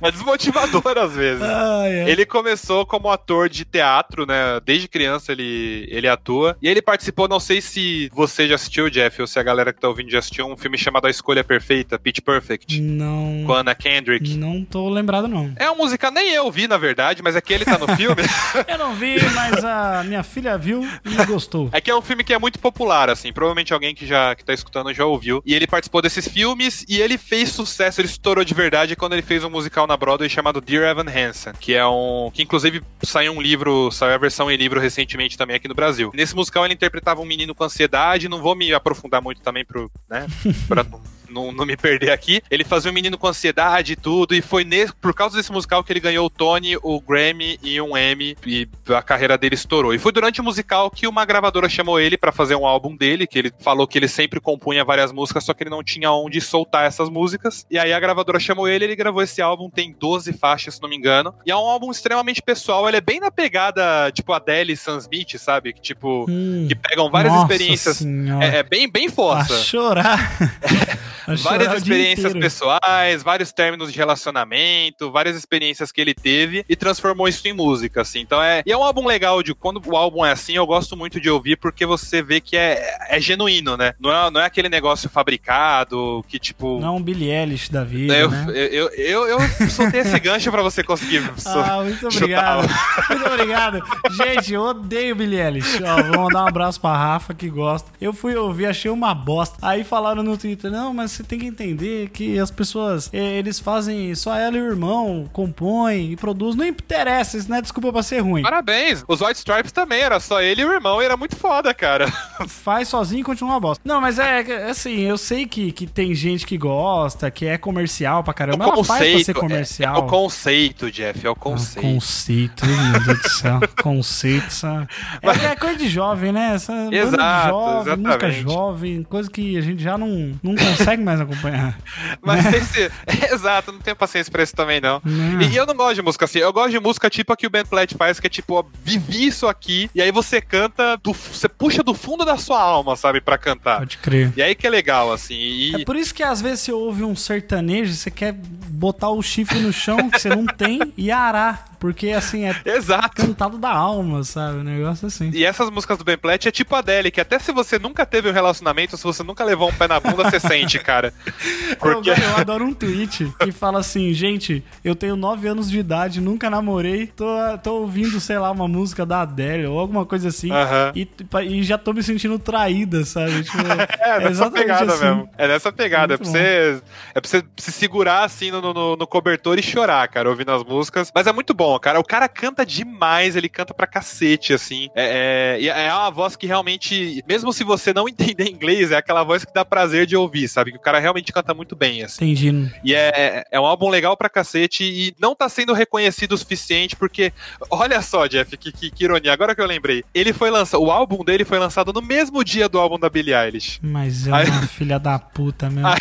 É desmotivador às vezes. Ah, é. Ele começou como ator de teatro, né? Desde criança ele, ele atua. E ele participou, não sei se você já assistiu, Jeff, ou se a galera que tá ouvindo já assistiu, um filme chamado A Escolha Perfeita, Pitch Perfect. Não. Com Anna Kendrick. Não tô lembrado, não. É uma música, nem eu vi, na verdade, mas é que ele tá no filme. eu não vi, mas a minha filha viu e gostou. É que é um filme que é muito popular, assim. Provavelmente alguém que já que tá escutando já ouviu. E ele participou desses filmes e ele fez sucesso, ele estourou de verdade verdade, quando ele fez um musical na Broadway chamado Dear Evan Hansen, que é um. que inclusive saiu um livro, saiu a versão em livro recentemente também aqui no Brasil. Nesse musical ele interpretava um menino com ansiedade, não vou me aprofundar muito também pro. né? Pra não, não me perder aqui. Ele fazia um menino com ansiedade e tudo, e foi nesse, por causa desse musical que ele ganhou o Tony, o Grammy e um Emmy, e a carreira dele estourou. E foi durante o musical que uma gravadora chamou ele para fazer um álbum dele, que ele falou que ele sempre compunha várias músicas, só que ele não tinha onde soltar essas músicas. E aí a gravadora chamou ele, ele gravou esse álbum, tem 12 faixas, se não me engano. E é um álbum extremamente pessoal, ele é bem na pegada, tipo, Adele e Sam Smith, sabe? Que, tipo, hum, que pegam várias experiências. É, é, bem, bem força. A chorar. várias experiências pessoais, vários términos de relacionamento, várias experiências que ele teve e transformou isso em música, assim. Então é, e é um álbum legal de quando o álbum é assim, eu gosto muito de ouvir porque você vê que é, é genuíno, né? Não é, não é aquele negócio fabricado que tipo. Não é um Billie Eilish da vida. Eu, né? eu, eu, eu, eu soltei esse gancho pra você conseguir. ah, muito obrigado. muito obrigado. Gente, eu odeio Billie Eilish. Ó, vou mandar um abraço pra Rafa que gosta. Eu fui ouvir, achei uma bosta. Aí falaram no Twitter, não, mas você tem que entender que as pessoas, é, eles fazem só ela e o irmão, compõem e produzem. Não interessa, isso não é desculpa pra ser ruim. Parabéns. Os White Stripes também, era só ele e o irmão e era muito foda, cara. Faz sozinho e continua uma bosta. Não, mas é, é assim, eu sei que, que tem gente que gosta, que é comercial pra caramba. o ela faz pra ser conceito, é, comercial. é o conceito, Jeff, é o Ah, conceito. conceito, meu Deus do céu. Conceito, sabe? É, é coisa de jovem, né? Essa banda de Exato, jovem, música exatamente. jovem, coisa que a gente já não, não consegue mais acompanhar. Mas esse. Exato, não tenho paciência pra isso também, não. Não. E eu não gosto de música assim. Eu gosto de música tipo a que o Ben Platt faz, que é tipo, ó, vivi isso aqui, e aí você canta, do, você puxa do fundo da sua alma, sabe, pra cantar. Pode crer. E aí que é legal, assim. E, É por isso que às vezes você ouve um sertanejo, você quer botar o chifre no chão que você não tem e arar. Porque assim, é Exato. cantado da alma, sabe? Um negócio assim. E essas músicas do Ben Platt é tipo a Adele, que até se você nunca teve um relacionamento, se você nunca levou um pé na bunda, você sente, cara. Porque. Eu, eu adoro um tweet que fala assim, gente, eu tenho 9 anos de idade, nunca namorei, tô, tô ouvindo, sei lá, uma música da Adele ou alguma coisa assim, Aham. e, e já tô me sentindo traída, sabe? Tipo, É, nessa exatamente pegada assim. mesmo. É nessa pegada. É pra, você, é pra você se segurar assim no, no, no cobertor e chorar, cara, ouvindo as músicas. Mas é muito bom, cara. O cara canta demais, ele canta pra cacete, assim. É, é, é uma voz que realmente, mesmo se você não entender inglês, é aquela voz que dá prazer de ouvir, sabe? Que o cara realmente canta muito bem, assim. Entendi. E é, é um álbum legal pra cacete e não tá sendo reconhecido o suficiente, porque, olha só, Jeff, que, que, que ironia, agora que eu lembrei. Ele foi lançado, o álbum dele foi lançado no mesmo dia do álbum da Billie Eilish. Mas é Aí- uma filha da puta mesmo.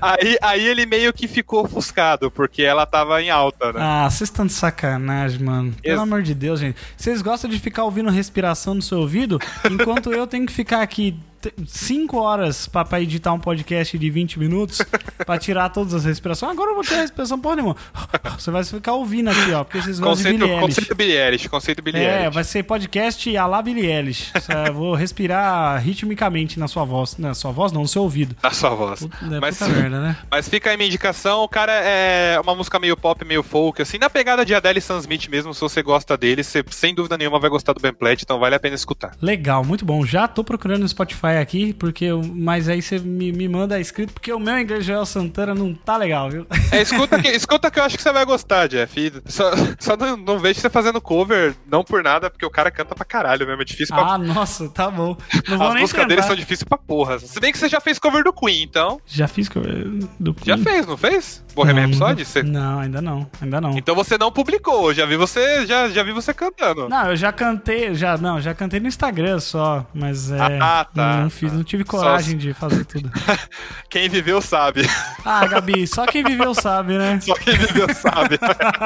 Aí, aí, aí ele meio que ficou ofuscado, porque ela tava em alta, né? Ah, vocês estão de sacanagem, mano. Pelo amor de Deus, gente. Vocês gostam de ficar ouvindo respiração no seu ouvido, enquanto eu tenho que ficar aqui 5 horas pra, pra editar um podcast de 20 minutos pra tirar todas as respirações. Agora eu vou tirar a respiração porra nenhuma. Você vai ficar ouvindo aqui, ó, porque vocês de Conceito, Billie Eilish. conceito Billie Eilish, conceito Billie É, vai ser podcast a la Billie Eilish. Vou respirar ritmicamente na sua voz. Na sua voz, não, no seu ouvido. Na sua voz. É Mas, merda, né? mas fica aí minha indicação, o cara é uma música meio pop, meio folk, assim, na pegada de Adele e Sam Smith mesmo, se você gosta dele, você sem dúvida nenhuma vai gostar do Ben Platt, então vale a pena escutar. Legal, muito bom. Já tô procurando no Spotify aqui, porque eu- mas aí você me, me manda escrito, porque o meu inglês Joel Santana não tá legal, viu? É, escuta que, escuta que eu acho que você vai gostar, Jeff. E Só, só não, não vejo você fazendo cover, não por nada, porque o cara canta pra caralho mesmo, é difícil pra... Ah, nossa, tá bom. Não vou As nem músicas dele tentar. são difíceis pra porra. Se bem que você já fez cover do Queen, então. Já fiz cover do Já Queen? fez, não fez? Bohemian Rhapsody? Você- Não, ainda não, ainda não. Então você não publicou, já vi você, já, já vi você cantando. Não, eu já cantei, já não, já cantei no Instagram só, mas é, Ah, tá, não fiz, não tive Só coragem de fazer tudo. Quem viveu sabe. Ah, Gabi, só quem viveu sabe, né? Só quem viveu sabe.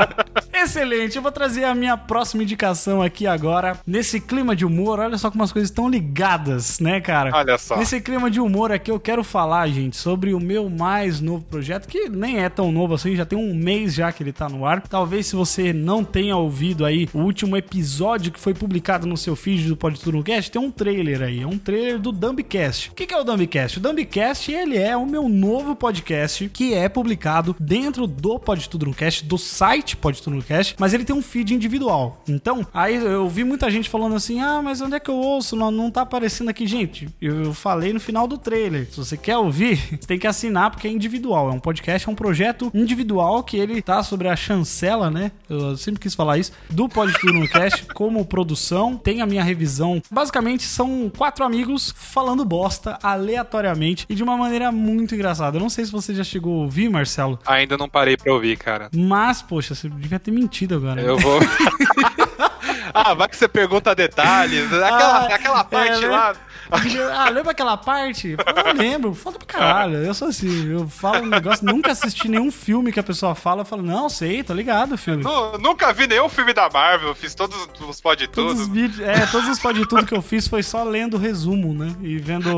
Excelente, eu vou trazer a minha próxima indicação aqui agora. Nesse clima de humor, olha só como as coisas estão ligadas, né, cara? Olha só. Nesse clima de humor aqui, eu quero falar, gente, sobre o meu mais novo projeto, que nem é tão novo assim, já tem um mês já que ele tá no ar. Talvez se você não tenha ouvido aí o último episódio que foi publicado no seu feed do Pode Tudo no Cast, tem um trailer aí, é um trailer do Dumbcast. O que é o Dumbcast? O Dumbcast, ele é o meu novo podcast que é publicado dentro do Pode Tudo no Cast, do site Pode Tudo no Cast, mas ele tem um feed individual. Então, aí eu vi muita gente falando assim: ah, mas onde é que eu ouço? Não, não tá aparecendo aqui. Gente, eu, falei no final do trailer. Se você quer ouvir, você tem que assinar porque é individual. É um podcast, é um projeto individual que ele tá sobre a chancela, né? Eu sempre quis falar isso. Do Pode Tudo no Cast, como produção. Tem a minha revisão. Basicamente, são quatro amigos falando bosta aleatoriamente e de uma maneira muito engraçada. Eu não sei se você já chegou a ouvir, Marcelo. Ainda não parei pra ouvir, cara. Mas, poxa, você devia ter mentido agora. Eu vou. ah, vai que você pergunta detalhes. Aquela, Ah, aquela parte é, né? lá. Ah, lembra aquela parte? Eu não lembro, foda pra caralho. Eu sou assim, eu falo um negócio, nunca assisti nenhum filme que a pessoa fala, eu falo, não, sei, tô ligado, filme. Nu- Nunca vi nenhum filme da Marvel, fiz todos os pode Todos os tudo. vídeos, é, todos os pode tudo que eu fiz foi só lendo o resumo, né? E vendo,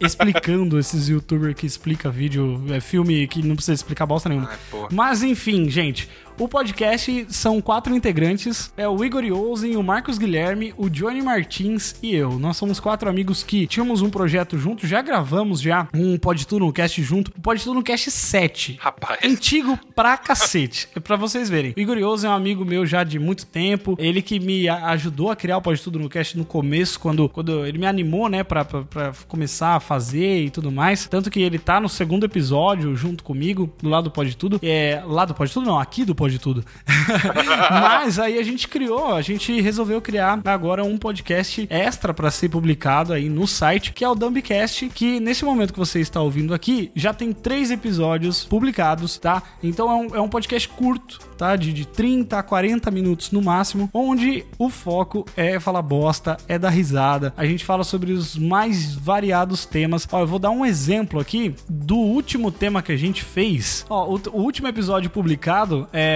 explicando esses youtubers que explica vídeo, é filme que não precisa explicar bosta nenhuma. Ai. Mas enfim, gente, O podcast são quatro integrantes: é o Igor Yosen, o Marcos Guilherme, o Johnny Martins e eu. Nós somos quatro amigos que tínhamos um projeto junto, já gravamos já um Pode Tudo no Cast junto. O Pode Tudo no Cast 7. Rapaz. Antigo pra cacete. É pra vocês verem. O Igor Yosen é um amigo meu já de muito tempo. Ele que me ajudou a criar o Pode Tudo no Cast no começo, quando, quando ele me animou, né, pra, pra, pra começar a fazer e tudo mais. Tanto que ele tá no segundo episódio junto comigo, do lado do Pode Tudo. É, lá do Pode Tudo não, aqui do Pode Tudo. Mas aí a gente criou, a gente resolveu criar agora um podcast extra para ser publicado aí no site, que é o Dumbcast, que nesse momento que você está ouvindo aqui, já tem três episódios publicados, tá? Então é um, é um podcast curto, tá? De, de 30 a 40 minutos no máximo, onde o foco é falar bosta, é dar risada. A gente fala sobre os mais variados temas. Ó, eu vou dar um exemplo aqui do último tema que a gente fez. Ó, o, o último episódio publicado é,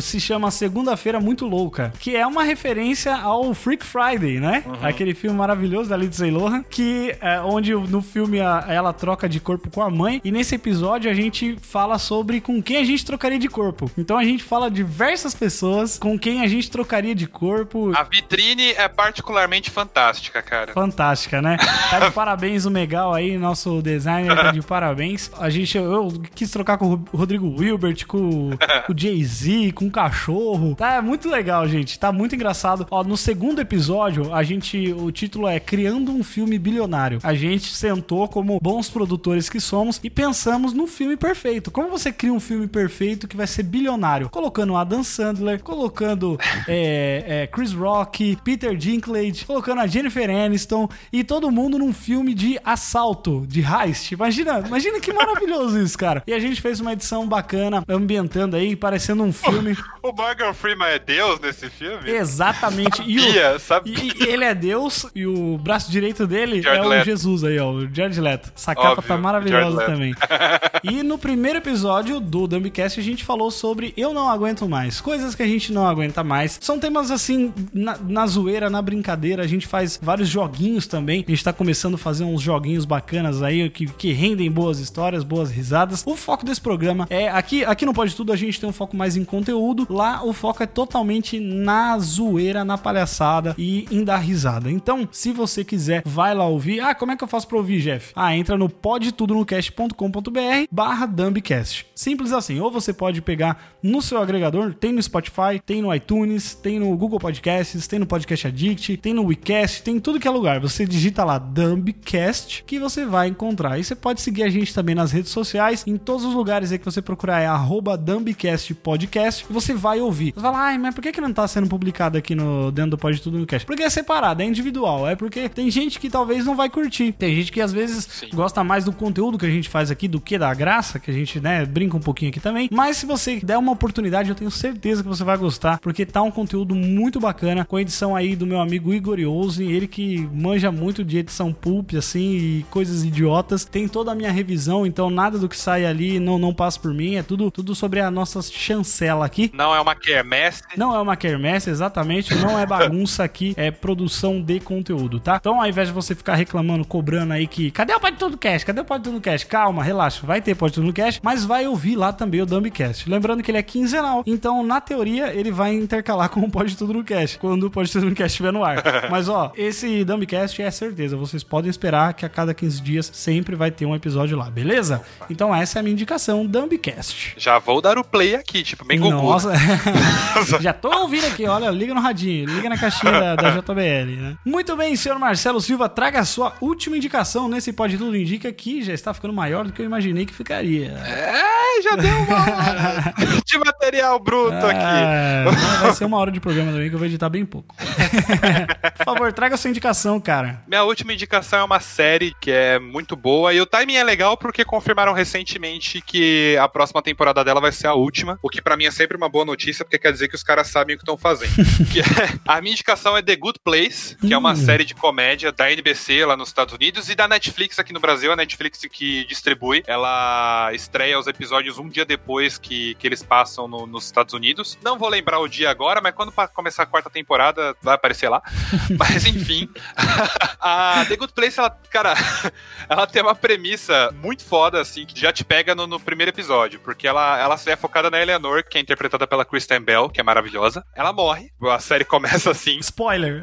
se chama Segunda-feira Muito Louca, que é uma referência ao Freak Friday, né? Uhum. Aquele filme maravilhoso da Lindsay Lohan, que é onde no filme a, ela troca de corpo com a mãe, e nesse episódio a gente fala sobre com quem a gente trocaria de corpo. Então a gente fala diversas pessoas com quem a gente trocaria de corpo. A vitrine é particularmente fantástica, cara. Fantástica, né? Tá de parabéns o Megal aí, nosso designer tá de parabéns. A gente, eu quis trocar com o Rodrigo Wilbert, com, com o Jay-Z, com o cachorro. Tá muito legal, gente. Tá muito engraçado. Ó, no segundo episódio, a gente, o título é Criando um Filme Bilionário. A gente sentou como bons produtores que somos e pensamos no filme perfeito. Como você cria um filme perfeito que vai ser bilionário? Colocando Adam Sandler, colocando é, é, Chris Rock, Peter Dinklage, colocando a Jennifer Aniston e todo mundo num filme de assalto, de heist. Imagina, imagina que maravilhoso isso, cara. E a gente fez uma edição bacana, ambientando aí, parecendo um filme. O Morgan Freeman é Deus nesse filme? Exatamente. E, o, sabia. E, ele é Deus e o braço direito dele Jared é o Leto. Jesus aí, ó, o Jared Leto. Essa capa tá maravilhosa também. e no primeiro episódio do Dumbcast a gente falou sobre Eu Não Aguento Mais. Coisas que a gente não aguenta mais. São temas assim, na, na zoeira, na brincadeira. A gente faz vários joguinhos também. A gente tá começando a fazer uns joguinhos bacanas aí que, que rendem boas histórias, boas risadas. O foco desse programa é aqui, aqui no Pode Tudo a gente tem um foco mais em conteúdo. Lá o foco é totalmente na zoeira, na palhaçada e em dar risada. Então, se você quiser, vai lá ouvir. Ah, como é que eu faço pra ouvir, Jeff? Ah, entra no podtudonocast.com.br barra Dumbcast. Simples assim. Ou você pode pegar no seu agregador, tem no Spotify, tem no iTunes, tem no Google Podcasts, tem no Podcast Addict, tem no WeCast, tem tudo que é lugar. Você digita lá Dumbcast que você vai encontrar. E você pode seguir a gente também nas redes sociais, em todos os lugares aí que você procurar é arroba Dumbcast Podcast e você vai ouvir. Você fala, ai, mas por que, que não tá sendo publicado aqui no dentro do Pode Tudo no Cast? Porque é separado, é individual. É porque tem gente que talvez não vai curtir. Tem gente que às vezes Sim. gosta mais do conteúdo que a gente faz aqui do que da graça, que a gente, né, brinca um pouquinho aqui também. Mas se você der uma oportunidade, eu tenho certeza que você vai gostar, porque tá um conteúdo muito bacana, com a edição aí do meu amigo Igor Yosen, ele que manja muito de edição pulp, assim, e coisas idiotas. Tem toda a minha revisão, então nada do que sai ali não, não passa por mim, é tudo, tudo sobre a nossa chancela aqui. Não é uma quermesse. Não é uma quermesse, exatamente, não é bagunça aqui, é produção de conteúdo, tá? Então, ao invés de você ficar reclamando, cobrando aí que cadê o Pode Tudo Cash? Cadê o Pode Tudo Cash? Calma, relaxa, vai ter Pode Tudo Cash, mas vai ouvir lá também o Dumbcast. Lembrando que ele é quinzenal, então na teoria ele vai intercalar com o Pode Tudo no Cast, quando o Pode Tudo no Cast estiver no ar. Mas ó, esse Dumbcast é certeza, vocês podem esperar que a cada 15 dias sempre vai ter um episódio lá, beleza? Então essa é a minha indicação, Dumbcast. Já vou dar o play aqui, tipo, bem Gugu. Nossa, já tô ouvindo aqui, olha, liga no radinho, liga na caixinha da, da JBL, né? Muito bem, senhor Marcelo Silva, traga a sua última indicação nesse Pode Tudo Indica que já está ficando maior do que eu imaginei que ficaria. É, já deu uma hora de material bruto é, aqui. Vai ser uma hora de programa também que eu vou editar bem pouco. Por favor, traga a sua indicação, cara. Minha última indicação é uma série que é muito boa e o timing é legal porque confirmaram recentemente que a próxima temporada dela vai ser a última, o que para mim é sempre uma boa notícia porque quer dizer que os caras sabem o que estão fazendo. é, a minha indicação é The Good Place, que é uma hum. série de comédia da NBC lá nos Estados Unidos e da Netflix aqui no Brasil, a Netflix que distribui. Ela estreia os episódios episódios um dia depois que, que eles passam no, nos Estados Unidos. Não vou lembrar o dia agora, mas quando começar a quarta temporada vai aparecer lá. mas enfim, a The Good Place, ela, cara, ela tem uma premissa muito foda, assim, que já te pega no, no primeiro episódio, porque ela, ela é focada na Eleanor, que é interpretada pela Kristen Bell, que é maravilhosa. Ela morre, a série começa assim. Spoiler!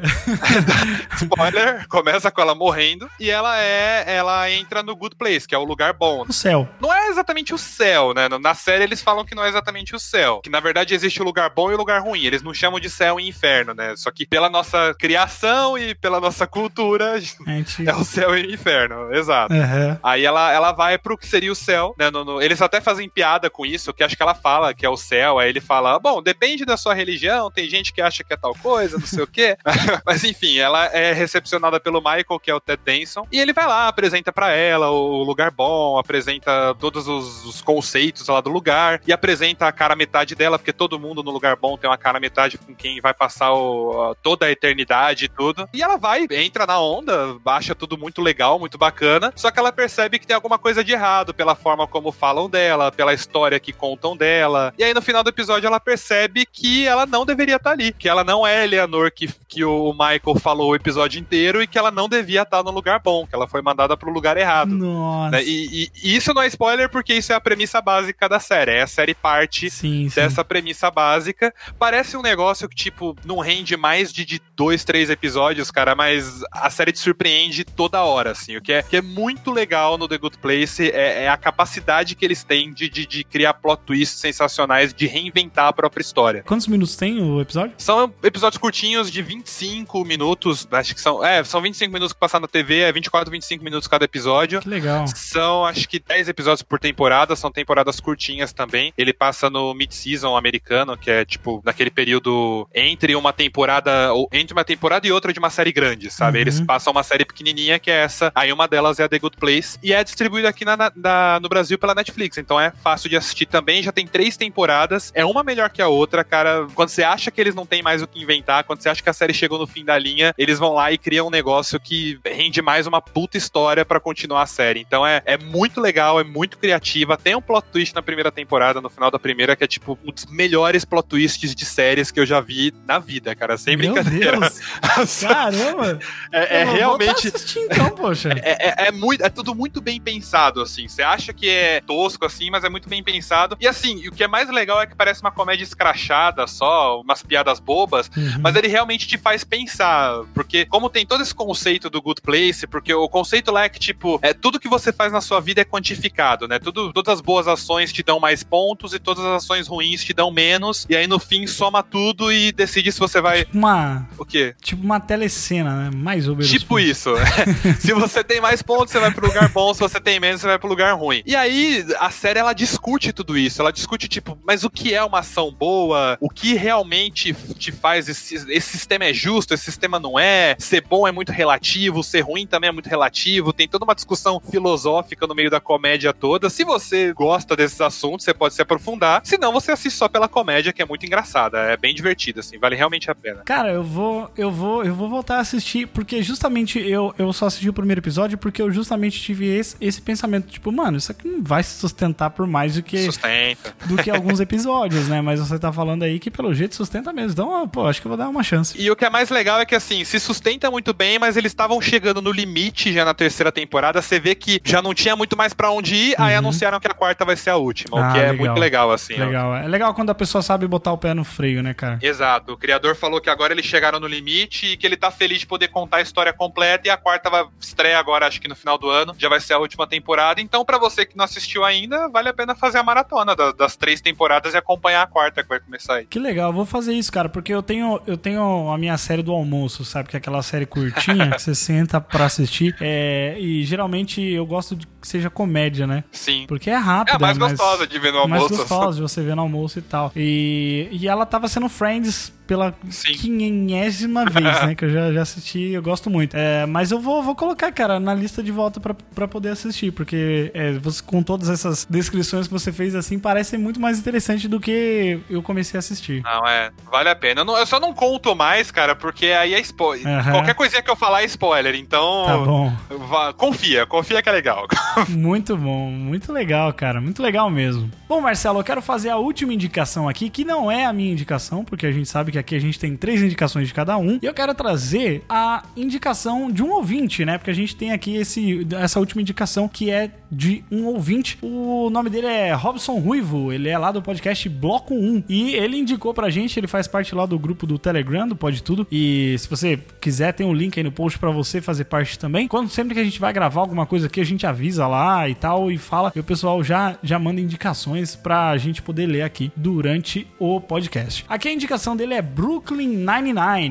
Spoiler, começa com ela morrendo, e ela é, ela entra no Good Place, que é o lugar bom. O céu. Não é exatamente o céu, né? Na série eles falam que não é exatamente o céu, que na verdade existe o lugar bom e o lugar ruim. Eles não chamam de céu e inferno, né? Só que pela nossa criação e pela nossa cultura, gente... é o céu e o inferno, exato. Uhum. Aí ela, ela vai pro que seria o céu, né? No, no... eles até fazem piada com isso, que acho que ela fala que é o céu, aí ele fala, bom, depende da sua religião, tem gente que acha que é tal coisa, não sei o quê. Mas enfim, ela é recepcionada pelo Michael, que é o Ted Denson, e ele vai lá, apresenta para ela o lugar bom, apresenta todos os, os, conceitos lá do lugar, e apresenta a cara metade dela, porque todo mundo no lugar bom tem uma cara metade com quem vai passar o, toda a eternidade e tudo. E ela vai, entra na onda, acha tudo muito legal, muito bacana, só que ela percebe que tem alguma coisa de errado pela forma como falam dela, pela história que contam dela. E aí no final do episódio ela percebe que ela não deveria estar ali, que ela não é a Eleanor que, que o Michael falou o episódio inteiro e que ela não devia estar no lugar bom, que ela foi mandada pro lugar errado. Nossa. Né? E, e, e, isso não é spoiler porque isso é a premissa básica da série. É a série parte sim, sim. dessa premissa básica. Parece um negócio que, tipo, não rende mais de, de dois, três episódios, cara, mas a série te surpreende toda hora, assim. O que é, que é muito legal no The Good Place é, é a capacidade que eles têm de, de, de, criar plot twists sensacionais, de reinventar a própria história. Quantos minutos tem o episódio? São episódios curtinhos de 25 minutos, acho que são, é, são 25 minutos que passam na TV, é 24, 25 minutos cada episódio. Que legal. São, acho que 10 episódios por temporada, são temporadas curtinhas também. Ele passa no mid-season americano, que é tipo naquele período entre uma temporada, ou entre uma temporada e outra de uma série grande, sabe? Uhum. Eles passam uma série pequenininha que é essa, aí uma delas é a The Good Place e é distribuída aqui na, na, no Brasil pela Netflix, então é fácil de assistir também. Já tem três temporadas, é uma melhor que a outra, cara. Quando você acha que eles não têm mais o que inventar, quando você acha que a série chegou no fim da linha, eles vão lá e criam um negócio que rende mais uma puta história para continuar a série. Então é, é muito legal, é muito criativa. Tem um plot twist na primeira temporada, no final da primeira, que é tipo um dos melhores plot twists de séries que eu já vi na vida, cara. Sem Meu brincadeira. Deus. Caramba! É, é realmente. Então, poxa. É, é, é, muito, é tudo muito bem pensado, assim. Você acha que é tosco, assim, mas é muito bem pensado. E assim, o que é mais legal é que parece uma comédia escrachada só, umas piadas bobas, uhum. mas ele realmente te faz pensar. Porque, como tem todo esse conceito do Good Place, porque o conceito lá é que, tipo, é, tudo que você faz na sua vida é quantificado, né? Tudo, todas as boas ações te dão mais pontos e todas as ações ruins te dão menos. E aí, no fim, soma tudo e decide se você vai. Uma. O quê? Tipo uma telecena, né? Mais ou menos. Tipo isso. se você tem mais pontos, você vai pro lugar bom. Se você tem menos, você vai pro lugar ruim. E aí, a série, ela discute tudo isso. Ela discute, tipo, mas o que é uma ação boa? O que realmente te faz esse, esse sistema é justo, esse sistema não é? Ser bom é muito relativo, ser ruim também é muito relativo. Tem toda uma discussão filosófica no meio da comédia toda. Se você gosta desses assuntos, você pode se aprofundar. Se não, você assiste só pela comédia, que é muito engraçada. É bem divertida, assim. Vale realmente a pena. Cara, eu vou, eu vou, eu vou voltar a assistir, porque justamente eu, eu só assisti o primeiro episódio porque eu justamente tive esse, esse pensamento, tipo, mano, isso aqui não vai se sustentar por mais do que sustenta. do que alguns episódios, né? Mas você tá falando aí que pelo jeito sustenta mesmo. Então, pô, acho que eu vou dar uma chance. E o que é mais legal é que assim, se sustenta muito bem, mas eles estavam chegando no limite já na terceira temporada. Você vê que já não tinha muito mais para onde ir, uhum. aí anunciaram que a quarta vai ser a última, ah, o que é legal. muito legal assim. Legal. Ó. É legal quando a pessoa sabe botar o pé no freio, né, cara? Exato. O criador falou que agora eles chegaram no limite e que ele tá feliz de poder contar a história completa e a quarta vai estreia agora, acho que no final do ano, já vai ser a última temporada. Então, para você que não assistiu ainda, vale a pena fazer a maratona das, das, três temporadas e acompanhar a quarta que vai começar aí. Que legal, vou fazer isso, cara, porque eu tenho, eu tenho a minha série do almoço, sabe? Que é aquela série curtinha que você senta pra assistir. É, e geralmente eu gosto de que seja comédia, né? Sim. Porque é rápido. É a mais gostosa de ver no almoço. mais gostosa de você ver no almoço e tal. E, e ela tava sendo Friends pela centésima vez, né? Que eu já, já assisti, eu gosto muito. É, mas eu vou, vou colocar, cara, na lista de volta pra, pra poder assistir, porque é, você, com todas essas descrições que você fez assim, parece muito mais interessante do que eu comecei a assistir. Não, é, vale a pena. Eu, não, eu só não conto mais, cara, porque aí é spoiler. Uhum. Qualquer coisinha que eu falar é spoiler, então. Tá bom. Vá, confia, confia que é legal. muito bom, muito legal, cara, muito legal mesmo. Bom, Marcelo, eu quero fazer a última indicação aqui, que não é a minha indicação, porque a gente sabe que aqui a gente tem três indicações de cada um. E eu quero trazer a indicação de um ouvinte, né? Porque a gente tem aqui esse, essa última indicação que é de um ouvinte. O nome dele é Robson Ruivo, ele é lá do podcast Bloco 1 e ele indicou pra gente, ele faz parte lá do grupo do Telegram, do Pode Tudo. E se você quiser, tem um link aí no post para você fazer parte também. Quando sempre que a gente vai gravar alguma coisa aqui, a gente avisa lá e tal e fala, e o pessoal já já manda indicações pra gente poder ler aqui durante o podcast. Aqui a indicação dele é Brooklyn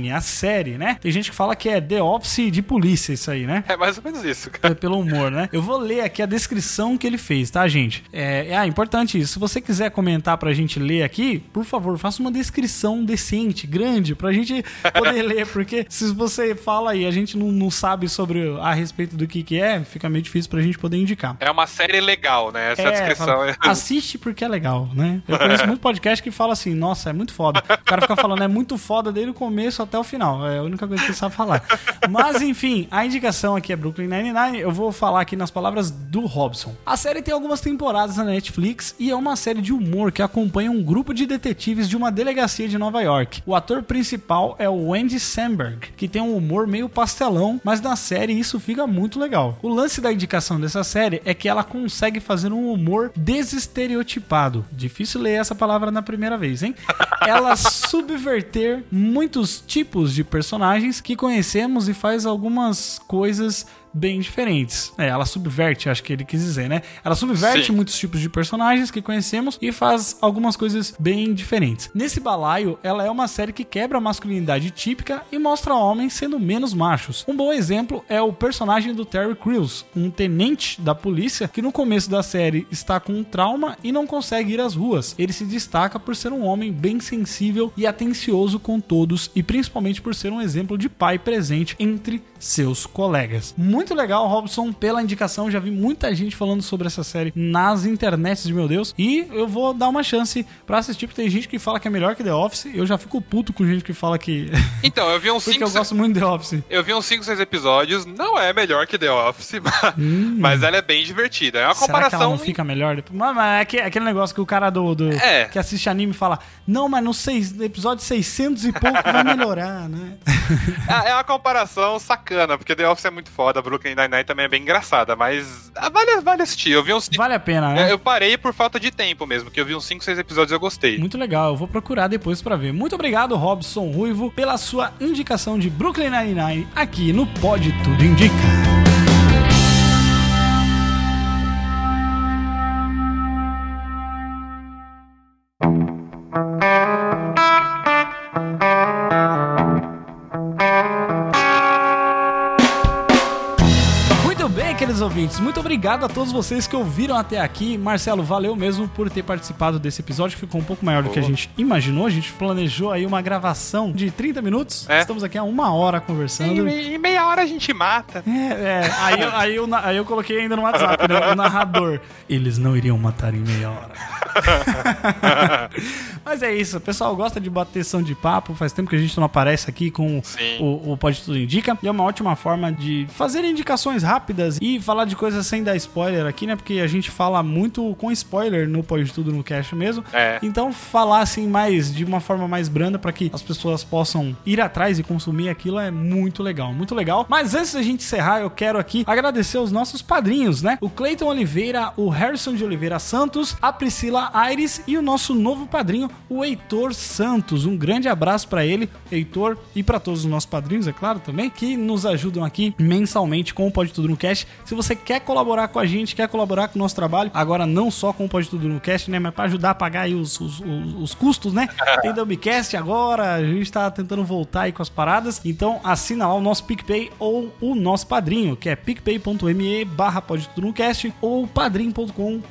A série, né? Tem gente que fala que é The Office de polícia isso aí, né? É mais ou menos isso, cara. É pelo humor, né? Eu vou ler aqui a descrição que ele fez, tá, gente? É, é ah, importante isso. Se você quiser comentar pra gente ler aqui, por favor, faça uma descrição decente, grande, pra gente poder ler, porque se você fala e a gente não, não sabe sobre a respeito do que que é, fica meio difícil pra gente poder indicar. É uma série legal, né? Essa é, descrição. Fala, assiste porque é legal, né? Eu conheço muito podcast que fala assim, nossa, é muito foda. O cara fica falando, é muito foda desde o começo até o final. É a única coisa que ele sabe falar. Mas, enfim, a indicação aqui é Brooklyn Nine-Nine. Eu vou falar aqui nas palavras do Robson. A série tem algumas temporadas na Netflix e é uma série de humor que acompanha um grupo de detetives de uma delegacia de Nova York. O ator principal é o Andy Samberg, que tem um humor meio pastelão, mas na série isso fica muito legal. O lance da indicação dessa série é que ela consegue fazer um humor desestereotipado. Difícil ler essa palavra na primeira vez, hein? Ela subverter muitos tipos de personagens que conhecemos e faz algumas coisas bem diferentes. É, ela subverte, acho que ele quis dizer, né? Ela subverte Sim. muitos tipos de personagens que conhecemos e faz algumas coisas bem diferentes. Nesse balaio, ela é uma série que quebra a masculinidade típica e mostra homens sendo menos machos. Um bom exemplo é o personagem do Terry Crews, um tenente da polícia que no começo da série está com um trauma e não consegue ir às ruas. Ele se destaca por ser um homem bem sensível e atencioso com todos e principalmente por ser um exemplo de pai presente entre seus colegas. Muito legal, Robson, pela indicação. Já vi muita gente falando sobre essa série nas internets de meu Deus. E eu vou dar uma chance para assistir, porque tem gente que fala que é melhor que The Office. Eu já fico puto com gente que fala que. Então, eu vi uns 5. Porque eu gosto muito de The Office. Eu vi uns 5, 6 episódios. Não é melhor que The Office, mas, hum. mas ela é bem divertida. É uma Será comparação. Que ela não fica melhor? Mas é, é aquele negócio que o cara do, do é. que assiste anime fala: Não, mas no, seis, episódio 600 e pouco vai melhorar, né? É, é uma comparação sacana, porque The Office é muito foda, Brooklyn Nine-Nine também é bem engraçada, mas ah, vale, vale assistir. Eu vi uns. Vale a pena, né? Eu parei por falta de tempo mesmo, que eu vi uns 5, 6 episódios e eu gostei. Muito legal, eu vou procurar depois para ver. Muito obrigado, Robson Ruivo, pela sua indicação de Brooklyn Nine-Nine aqui no Pode Tudo Indica. Ouvintes, muito obrigado a todos vocês que ouviram até aqui. Marcelo, valeu mesmo por ter participado desse episódio, que ficou um poupouco maior do que a gente imaginou. A gente planejou aí uma gravação de 30 minutos. É. Estamos aqui há uma hora conversando. E, e meia hora a gente mata. É, é. Aí, eu, aí, eu, aí eu coloquei ainda no WhatsApp, né, o narrador. Eles não iriam matar em meia hora. Mas é isso, o pessoal gosta de bateção de papo. Faz tempo que a gente não aparece aqui com o, o Pode Tudo Indica. E é uma ótima forma de fazer indicações rápidas e falar de coisas sem dar spoiler aqui, né? Porque a gente fala muito com spoiler no Pode Tudo no Cast mesmo. É. Então, falar assim mais de uma forma mais branda para que as pessoas possam ir atrás e consumir aquilo é muito legal, muito legal. Mas antes da gente encerrar, eu quero aqui agradecer os nossos padrinhos, né? O Cleiton Oliveira, o Harrison de Oliveira Santos, a Priscila Aires e o nosso novo padrinho, o Heitor Santos. Um grande abraço para ele, Heitor, e para todos os nossos padrinhos, é claro, também, que nos ajudam aqui mensalmente com o Pode Tudo no Cast. Se você quer colaborar com a gente, quer colaborar com o nosso trabalho, agora não só com o Pode Tudo no Cast, né, mas para ajudar a pagar aí os, os, os, os custos, né? Tem Dumbcast agora, a gente tá tentando voltar aí com as paradas. Então assina lá o nosso PicPay ou o nosso padrinho, que é picpay.me barra Pode Tudo no Cast ou padrim.com.br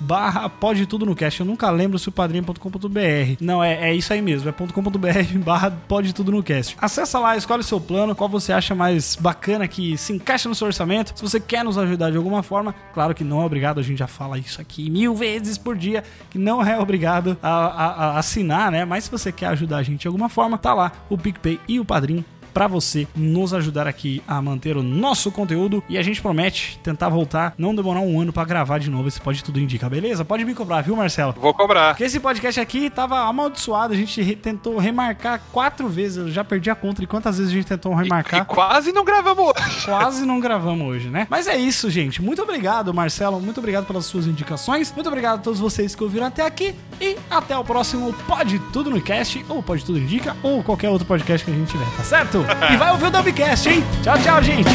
barra Pode tudo no cast. Eu nunca lembro se o padrinho.com.br. Não, é, é isso aí mesmo, é .com.br barra pode tudo no cast. Acessa lá, escolhe o seu plano, qual você acha mais bacana que se encaixa no seu orçamento. Se você quer nos ajudar de alguma forma, claro que não é obrigado, a gente já fala isso aqui mil vezes por dia, que não é obrigado a, a, a assinar, né? Mas se você quer ajudar a gente de alguma forma, tá lá o PicPay e o Padrim para você nos ajudar aqui a manter o nosso conteúdo e a gente promete tentar voltar, não demorar um ano para gravar de novo esse Pode Tudo Indica, beleza? Pode me cobrar, viu, Marcelo? Vou cobrar. Porque esse podcast aqui tava amaldiçoado, a gente re tentou remarcar quatro vezes, eu já perdi a conta de quantas vezes a gente tentou remarcar. E, e quase não gravamos hoje. Quase não gravamos hoje, né? Mas é isso, gente. Muito obrigado, Marcelo, muito obrigado pelas suas indicações, muito obrigado a todos vocês que ouviram até aqui e até o próximo Pode Tudo no Cast, ou Pode Tudo Indica, ou qualquer outro podcast que a gente tiver, tá certo? E vai ouvir o Dubcast, hein? Tchau, tchau, gente.